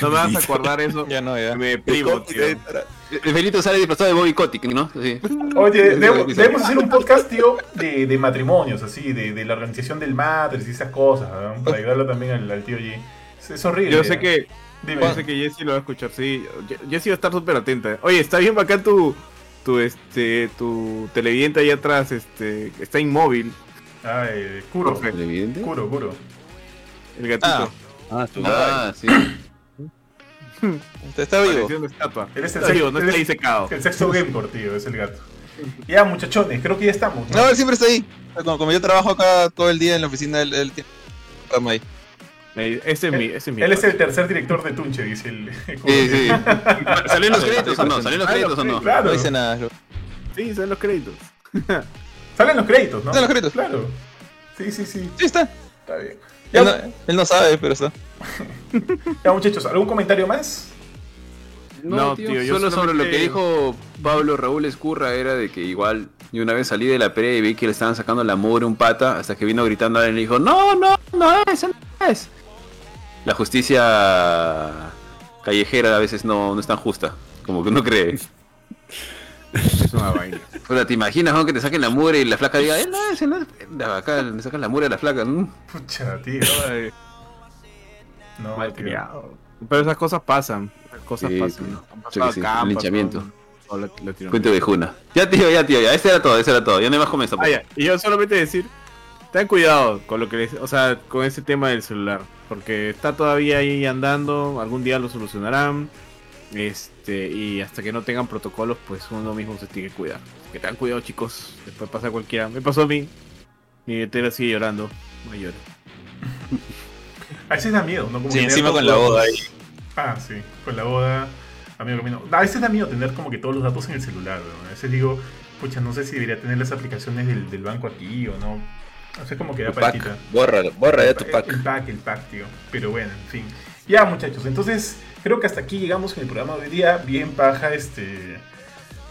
No me vas a acordar eso. Ya no, ya. Me deprimo, tío. El Benito sale disfrazado de Bobby Kotick, ¿no? Sí. Oye, debemos, hacer un podcast, tío, de, de matrimonios, así, de, de la organización del Matrix y esas cosas, ¿no? para ayudarlo también al, al tío G. Es, es horrible. Yo sé que, Dime. sé que Jessie lo va a escuchar, sí. Jessie va a estar súper atenta. Oye, está bien bacán tu, tu, este, tu televidente ahí atrás, este, está inmóvil, Ay, Kuro. Perfecto. ¿Evidente? Kuro, Kuro. el gatito. Ah, tu Ah, sí. Usted está vivo. Él es el Está vivo, no está es- ahí secado. El sexto Gamecore, tío, es el gato. Ya, muchachones, creo que ya estamos. ¿no? No, él siempre está ahí. Como, como yo trabajo acá todo el día en la oficina, él, tiene ahí. Ese es mi, ese es mi. Él es el tercer director de Tunche, dice el. Sí, sí. ¿Salió en los créditos o no? ¿Salió en los créditos o no? Claro. No dice nada. Sí, son los créditos. Salen los créditos, ¿no? Salen los créditos. Claro. Sí, sí, sí. Sí, está. Está bien. Él no, él no sabe, pero está. ya, muchachos, ¿algún comentario más? No, No, tío, tío, yo solo sobre lo que dijo Pablo Raúl Escurra era de que igual Y una vez salí de la pelea y vi que le estaban sacando la mugre un pata, hasta que vino gritando a él y le dijo, no, no, no es, no es. La justicia callejera a veces no, no es tan justa, como que uno cree. Es una vaina. Puta, ¿te imaginas ¿no? que te saquen la mugre y la flaca diga, él no es, él no es. Acá le sacan la mugre a la flaca. ¿no? Pucha, tío. No, tío. Malcriado. Pero esas cosas pasan. Esas cosas Sí, pasan. tío. Han pasado acá, han linchamiento. pasado. Cuento de Juna. Ya tío, ya tío, ya. Ese era todo, ese era todo. Ya no hay más con eso. Ah, ya. Y yo solamente decir, ten cuidado con lo que les, o sea, con ese tema del celular, porque está todavía ahí andando, algún día lo solucionarán. Este, y hasta que no tengan protocolos, pues uno mismo se tiene que cuidar. Que tengan cuidado, chicos. Después pasa cualquiera. Me pasó a mí. Mi billetera sigue llorando. No llore. A veces da miedo, ¿no? Como Sí, encima con la boda datos- Ah, sí, con la boda. Amigo camino. A veces da miedo tener como que todos los datos en el celular, weón. A veces digo, pucha, no sé si debería tener las aplicaciones del, del banco aquí o no. O sea, como que da pack. Borra, borra ya tu pack. El pack, el pack, tío. Pero bueno, en fin. Ya, muchachos, entonces creo que hasta aquí llegamos en el programa de hoy día. Bien paja, este.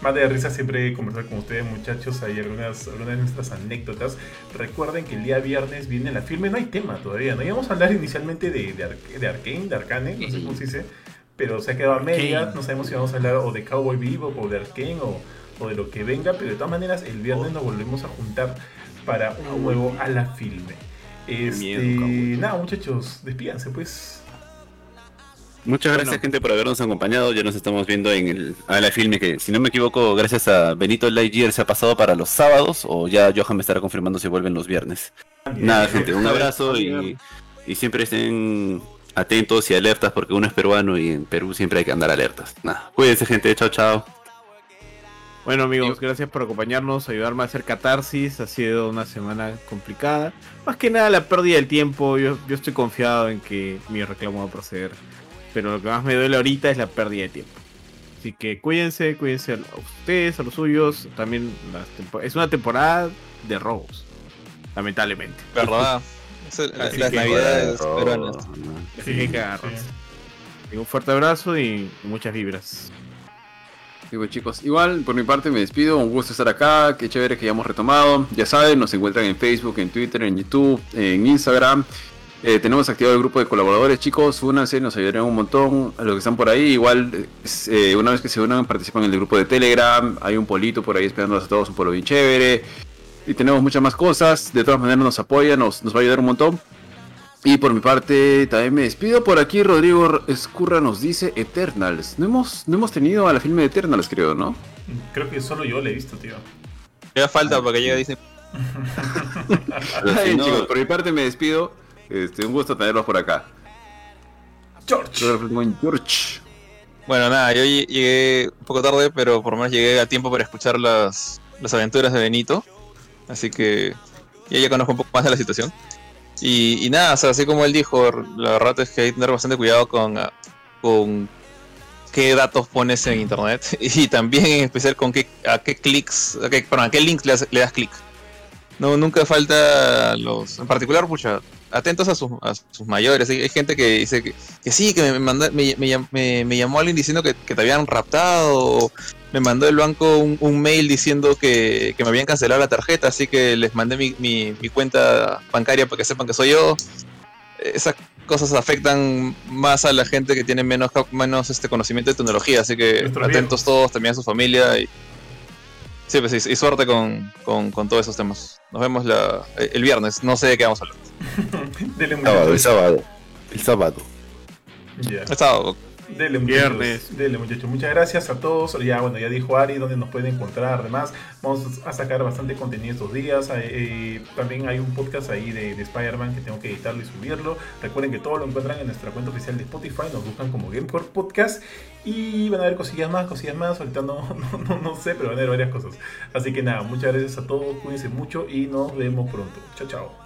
Más de risa siempre conversar con ustedes, muchachos. Hay algunas, algunas de nuestras anécdotas. Recuerden que el día viernes viene la filme. No hay tema todavía, ¿no? Íbamos a hablar inicialmente de, de, Arc- de Arkane, de Arcane, no sé cómo se dice. Pero se ha quedado a medias. No sabemos si vamos a hablar o de Cowboy Vivo o de Arkane o, o de lo que venga. Pero de todas maneras, el viernes nos volvemos a juntar para un nuevo a la filme. Este, miedo, nada, muchachos, despídanse pues. Muchas gracias, Bueno. gente, por habernos acompañado. Ya nos estamos viendo en el a la filme que, si no me equivoco, gracias a Benito Lightyear se ha pasado para los sábados o ya Johan me estará confirmando si vuelven los viernes. Nada, gente, un abrazo y, y siempre estén atentos y alertas porque uno es peruano y en Perú siempre hay que andar alertas. Nada, cuídense, gente. Chao, chao. Bueno amigos, gracias por acompañarnos, ayudarme a hacer catarsis. Ha sido una semana complicada. Más que nada la pérdida del tiempo. Yo, yo estoy confiado en que mi reclamo va a proceder. Pero lo que más me duele ahorita es la pérdida de tiempo. Así que cuídense, cuídense a ustedes, a los suyos. También las es una temporada de robos. Lamentablemente. ¿Verdad? Las que- navidades peruanas. Así Sí, que hay que sí. Un fuerte abrazo y muchas vibras. Chicos, igual por mi parte me despido, un gusto estar acá, qué chévere que hayamos retomado. Ya saben, nos encuentran en Facebook, en Twitter, en YouTube, en Instagram. Eh, tenemos activado el grupo de colaboradores, chicos, únanse, nos ayudarán un montón a los que están por ahí. Igual, eh, una vez que se unan, participan en el grupo de Telegram. Hay un polito por ahí esperándonos a todos, un polo bien chévere. Y tenemos muchas más cosas. De todas maneras, nos apoya, nos, nos va a ayudar un montón. Y por mi parte, también me despido. Por aquí, Rodrigo Escurra nos dice Eternals. No hemos, no hemos tenido a la filme de Eternals, creo, ¿no? Creo que solo yo le he visto, tío. Ya falta para que llegue Disney. Ay, no- chicos, por mi parte me despido. Este, un gusto tenerlos por acá. George. George. Bueno, nada, yo lle- llegué un poco tarde, pero por lo menos llegué a tiempo para escuchar las, las aventuras de Benito. Así que ya, ya conozco un poco más de la situación. Y, y nada, o sea, así como él dijo, la verdad es que hay que tener bastante cuidado con, ah, con qué datos pones en internet y también en especial con qué, a qué clics, a qué, perdón, a qué links le, das- clic. No, nunca falta los, en particular, pucha, atentos a sus, a sus mayores. Hay, gente que dice que, que sí, que me, me, me llam- me- me llamó alguien diciendo que, te habían raptado, me mandó el banco un, un mail diciendo que, que me habían cancelado la tarjeta, así que les mandé mi, mi- mi cuenta bancaria para que sepan que soy yo. Esas cosas afectan más a la gente que tiene menos, menos este conocimiento de tecnología, así que atentos todos, también a su familia y, sí, pues, y, y suerte con, con, con todos esos temas. Nos vemos la, el viernes, no sé de qué vamos a hablar. Dele sábado, el sábado. El sábado. Ya. El sábado. Dele muchachos. Viernes. Dele muchachos. Muchas gracias a todos. Ya bueno, ya dijo Ari dónde nos pueden encontrar. Además, vamos a sacar bastante contenido estos días. Eh, también hay un podcast ahí de, de Spider-Man que tengo que editarlo y subirlo. Recuerden que todo lo encuentran en nuestra cuenta oficial de Spotify. Nos buscan como Gamecore Podcast. Y van a ver cosillas más, cosillas más. Ahorita no, no, no, no sé, pero van a ver varias cosas. Así que nada, muchas gracias a todos. Cuídense mucho y nos vemos pronto. Chao, chao.